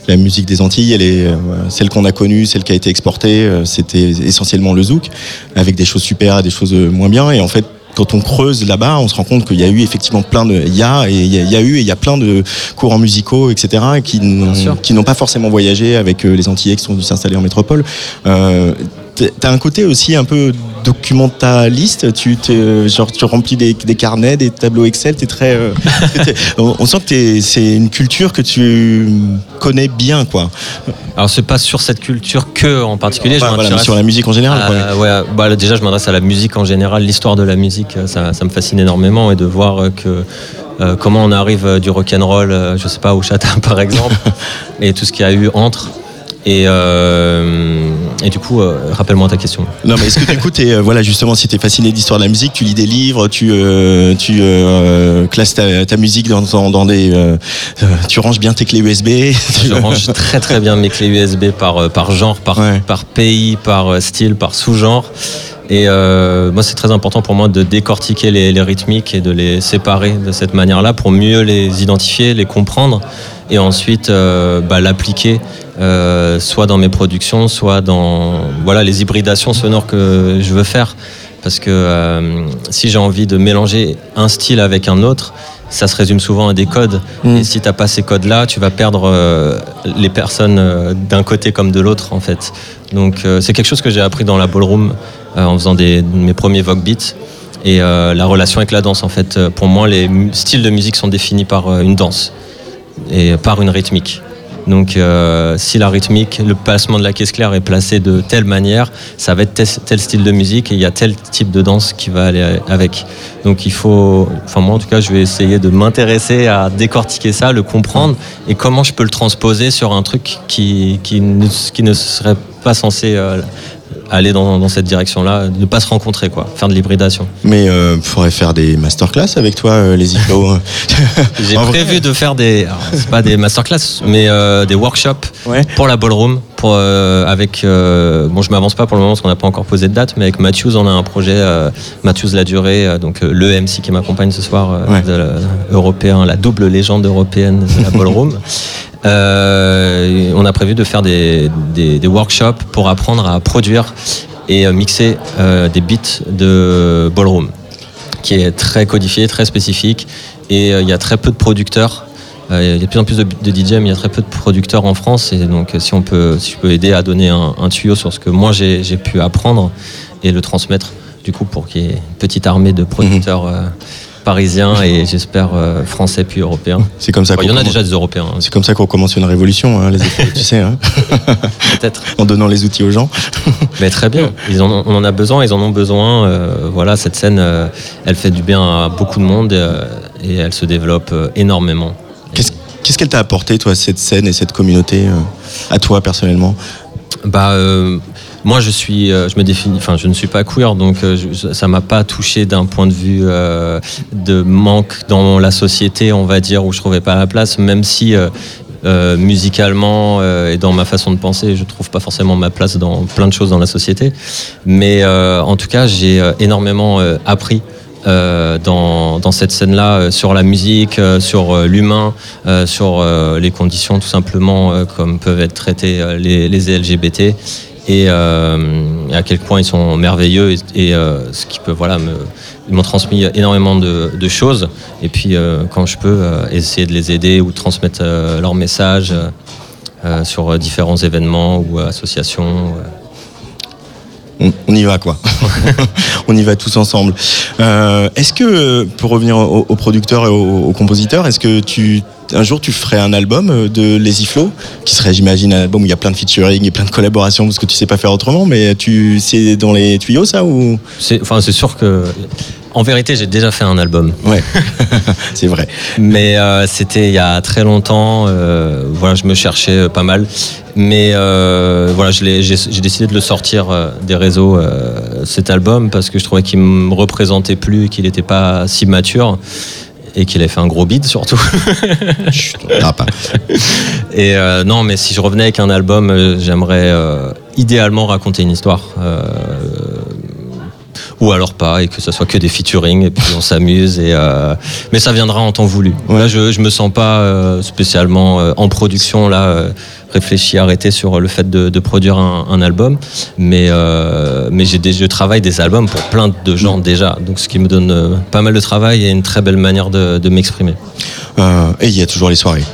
la musique des Antilles, elle est euh, celle qu'on a connue, celle qui a été exportée, euh, c'était essentiellement le zouk, avec des choses super des choses euh, moins bien. Et en fait, quand on creuse là-bas, on se rend compte qu'il y a eu effectivement plein de, il y a et il y a, il y a eu et il y a plein de courants musicaux, etc., qui n'ont pas forcément voyagé avec euh, les Antillais qui sont venus s'installer en métropole. T'as un côté aussi un peu documentaliste. Tu, genre, tu remplis des, des carnets, des tableaux Excel. T'es très. euh, on, on sent que c'est une culture que tu connais bien, quoi. Alors c'est pas sur cette culture que en particulier. je Bah, voilà, mais sur la musique en général, ouais, bah, déjà je m'adresse à la musique en général, l'histoire de la musique, euh, ça, ça me fascine énormément et de voir euh, que euh, comment on arrive du rock and roll, euh, je sais pas au chata par exemple, et tout ce qu'il y a eu entre. Et, euh, et du coup, euh, rappelle-moi ta question. Non, mais est-ce que du coup, t'es, euh, voilà, justement, si t'es fasciné d'histoire de la musique, tu lis des livres, tu, tu classes ta, ta musique dans, dans, dans des. tu ranges bien tes clés USB. Je range très très bien mes clés USB par, par genre, par, par pays, par style, par sous-genre. Et moi, c'est très important pour moi de décortiquer les, les rythmiques et de les séparer de cette manière-là pour mieux les identifier, les comprendre et ensuite bah, l'appliquer euh, soit dans mes productions, soit dans voilà les hybridations sonores que je veux faire. parce que euh, si j'ai envie de mélanger un style avec un autre, ça se résume souvent à des codes. Et si t'as pas ces codes-là, tu vas perdre euh, les personnes euh, d'un côté comme de l'autre, en fait. Donc euh, c'est quelque chose que j'ai appris dans la ballroom en faisant des, mes premiers Vogue Beats. Et la relation avec la danse, en fait, pour moi, les styles de musique sont définis par une danse et par une rythmique. Donc, euh, si la rythmique, le placement de la caisse claire est placé de telle manière, ça va être tel, style de musique et il y a tel type de danse qui va aller avec. Donc, il faut, enfin moi en tout cas, je vais essayer de m'intéresser à décortiquer ça, le comprendre et comment je peux le transposer sur un truc qui, qui, ne, qui ne serait pas censé euh, aller dans, dans cette direction-là, ne pas se rencontrer, quoi, faire de l'hybridation. Mais euh, faudrait faire des masterclass avec toi, euh, les Iflo. J'ai vrai- prévu de faire des, c'est pas des masterclass, mais euh, des workshops pour la ballroom, pour euh, avec, euh, bon, je m'avance pas pour le moment parce qu'on n'a pas encore posé de date, mais avec Matthews, on a un projet, euh, Matthews la durée, donc le MC qui m'accompagne ce soir, Ouais. de la- européen, la double légende européenne de la ballroom. On a prévu de faire des, des- des workshops pour apprendre à produire et mixer des beats de ballroom qui est très codifié, très spécifique. Et il y a très peu de producteurs. Euh, Il y a de plus en plus de, de DJ, mais il y a très peu de producteurs en France. Et donc, euh, si, on peut, si je peux aider à donner un, un tuyau sur ce que moi j'ai pu apprendre et le transmettre, du coup, pour qu'il y ait une petite armée de producteurs euh, parisiens et j'espère euh, français puis européens. C'est comme ça Bon, Il y en a déjà des Européens. hein, C'est comme ça qu'on commence une révolution, hein, les Iflo, tu sais. Hein Peut-être. en donnant les outils aux gens. Mais très bien, ils en ont- on en a besoin, ils en ont besoin. euh, voilà, cette scène, euh, elle fait du bien à beaucoup de monde et elle se développe énormément. Qu'est-ce qu'elle t'a apporté, toi, cette scène et cette communauté, euh, à toi personnellement? Bah, euh, moi, je suis, euh, je me définis, enfin, je ne suis pas queer, donc je- ça m'a pas touché d'un point de vue de manque dans la société, on va dire, où je trouvais pas la place, même si. musicalement et dans ma façon de penser, je trouve pas forcément ma place dans plein de choses dans la société. Mais en tout cas, j'ai énormément appris euh, dans, cette scène-là euh, sur la musique, euh, sur l'humain, sur les conditions tout simplement comme peuvent être traités les, LGBT et, à quel point ils sont merveilleux et, ce qui peut voilà ils m'ont transmis énormément de, de choses et puis quand je peux essayer de les aider ou transmettre leur message euh, euh, sur différents événements ou associations. On, on y va, quoi. on y va tous ensemble. Euh, est-ce que, pour revenir aux, aux producteurs et aux, aux compositeurs, est-ce que tu un jour tu ferais un album euh, de Les Iflo qui serait j'imagine un album où il y a plein de featuring et plein de collaborations parce que tu sais pas faire autrement mais tu c'est dans les tuyaux ça ou? C'est enfin c'est sûr que en vérité j'ai déjà fait un album ouais c'est vrai mais euh, c'était il y a très longtemps euh, voilà je me cherchais pas mal mais euh, voilà j'ai décidé de le sortir euh, des réseaux euh, cet album parce que je trouvais qu'il me représentait plus et qu'il n'était pas si mature et qu'il avait fait un gros bid surtout. et euh, non, mais si je revenais avec un album, euh, j'aimerais euh, idéalement raconter une histoire. euh, ou alors pas, et que ce soit que des featuring, et puis on s'amuse. Et euh, mais ça viendra en temps voulu. Là, je, je me sens pas euh, spécialement euh, en production là. réfléchi, arrêté sur le fait de, de produire un, un album, mais euh, mais j'ai des, je travaille des albums pour plein de gens déjà, donc ce qui me donne pas mal de travail et une très belle manière de, de m'exprimer. Euh, et il y a toujours les soirées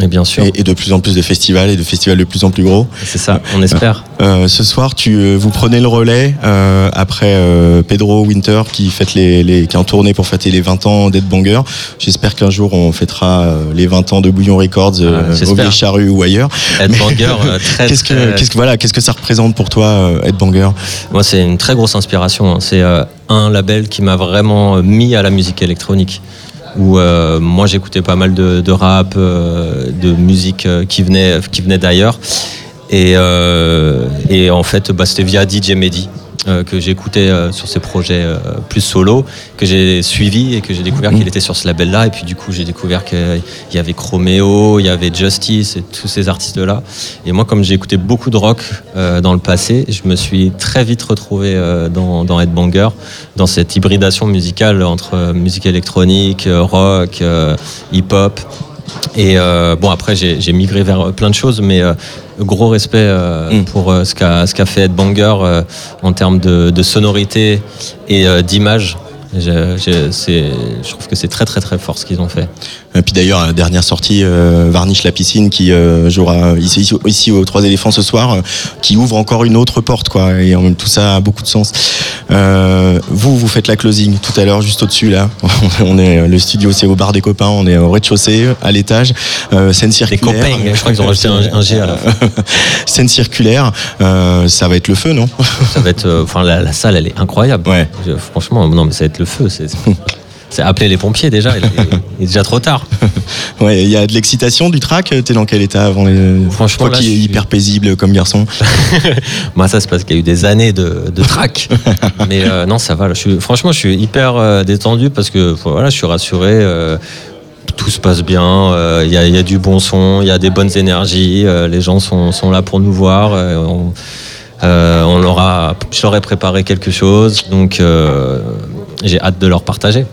et bien sûr et, et de plus en plus de festivals et de festivals de plus en plus gros c'est ça on espère Euh, ce soir tu euh, vous prenez le relais euh, après euh, Pedro Winter qui fête les, les qui est en tournée pour fêter les 20 ans d'Edbanger j'espère qu'un jour on fêtera euh, les 20 ans de Bouillon Records euh, Ah, au Vieille Charrue ou ailleurs Headbanger, euh, très, qu'est-ce que très- qu'est-ce que voilà qu'est-ce que ça représente pour toi euh, Headbanger Moi, c'est une très grosse inspiration. hein. C'est euh, un label qui m'a vraiment mis à la musique électronique. Où euh, moi, j'écoutais pas mal de, rap, euh, de musique euh, qui venait, d'ailleurs. Et, en fait, bah, c'était via DJ Mehdi que j'écoutais euh, sur ses projets euh, plus solo, que j'ai suivi et que j'ai découvert qu'il était sur ce label-là. Et puis du coup, j'ai découvert qu'il y avait Chromeo, il y avait Justice et tous ces artistes-là. Et moi, comme j'ai écouté beaucoup de rock euh, dans le passé, je me suis très vite retrouvé euh, dans, dans Headbanger, dans cette hybridation musicale entre euh, musique électronique, euh, rock, euh, hip-hop. Et euh, bon, après, j'ai migré vers plein de choses, mais euh, gros respect euh, Mm. pour euh, ce qu'a fait Ed Banger euh, en termes de, de sonorité et euh, d'image. Je, je- c'est- je trouve que c'est très très très fort ce qu'ils ont fait. Et puis d'ailleurs, dernière sortie, euh, Varnish la piscine, qui euh, jouera ici, ici, ici aux Trois éléphants ce soir, euh, qui ouvre encore une autre porte, quoi. Et en même tout ça a beaucoup de sens. Euh, vous, vous faites la closing tout à l'heure, juste au-dessus là. on est le studio, c'est au bar des copains. On est au rez-de-chaussée, à l'étage, scène circulaire. copains, je crois qu'ils ont rajouté un- un G à la fin. scène circulaire, ça va être le feu, non? Ça va être, enfin la, la salle, elle est incroyable. Je- franchement, non mais ça va être le feu. C'est c'est appeler les pompiers déjà. Il est, il est déjà trop tard. Ouais, il y a de l'excitation du track. T'es dans quel état avant les... Franchement, toi là, qui je es suis- hyper paisible comme garçon. Moi, ça c'est parce qu'il y a eu des années de, de track. Mais euh, non, ça va. là. Je suis, franchement, je suis hyper euh, détendu parce que voilà, je suis rassuré. euh, tout se passe bien. euh, Il y, a, il y a du bon son, il y a des bonnes énergies. euh, les gens sont, sont là pour nous voir. euh, on, euh, on leur a, je leur ai préparé quelque chose, donc euh, j'ai hâte de leur partager.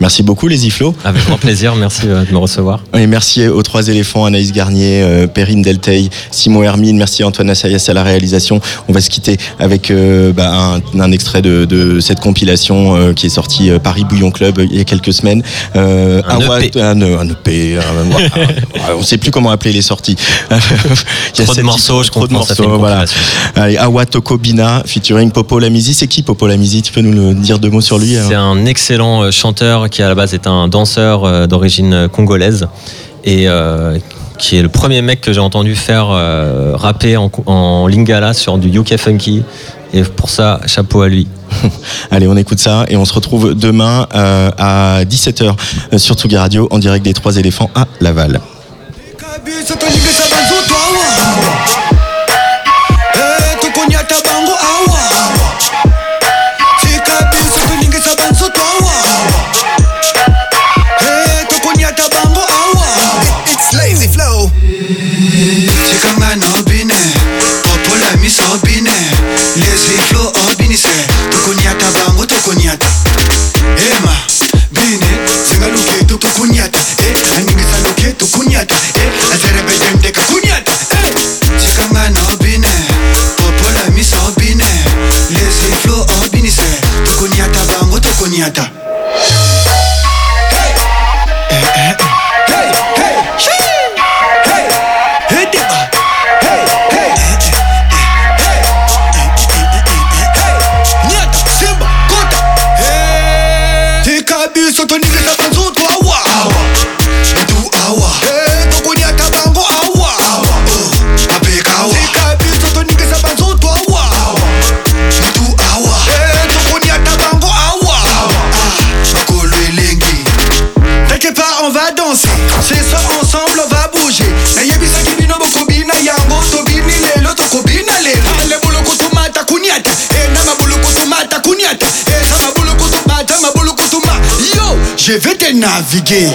Merci beaucoup les Iflo. Avec grand plaisir, merci euh, de me recevoir. Et merci aux trois éléphants, Anaïs Garnier, euh, Perrine Delteil, Simon Hermine, merci Antoine Assayas à la réalisation. On va se quitter avec euh, bah, un, un extrait de, de cette compilation euh, qui est sortie euh, Paris Bouillon Club euh, il y a quelques semaines. Euh, Un Awa- EP. un, un EP, on ne sait plus comment appeler les sorties. Il y a Trop de morceaux, je trop de comprends, morceaux, voilà. Allez, Awa Tokobina featuring Popo Lamizi. C'est qui Popo Lamizi Tu peux nous le dire deux mots sur lui C'est un excellent euh, chanteur qui à la base est un danseur euh, d'origine congolaise et euh, qui est le premier mec que j'ai entendu faire euh, rapper en, en lingala sur du UK funky. Et pour ça, chapeau à lui. Allez, on écoute ça et on se retrouve demain euh, à 17h sur Tsugi Radio en direct des Trois éléphants à Laval. Je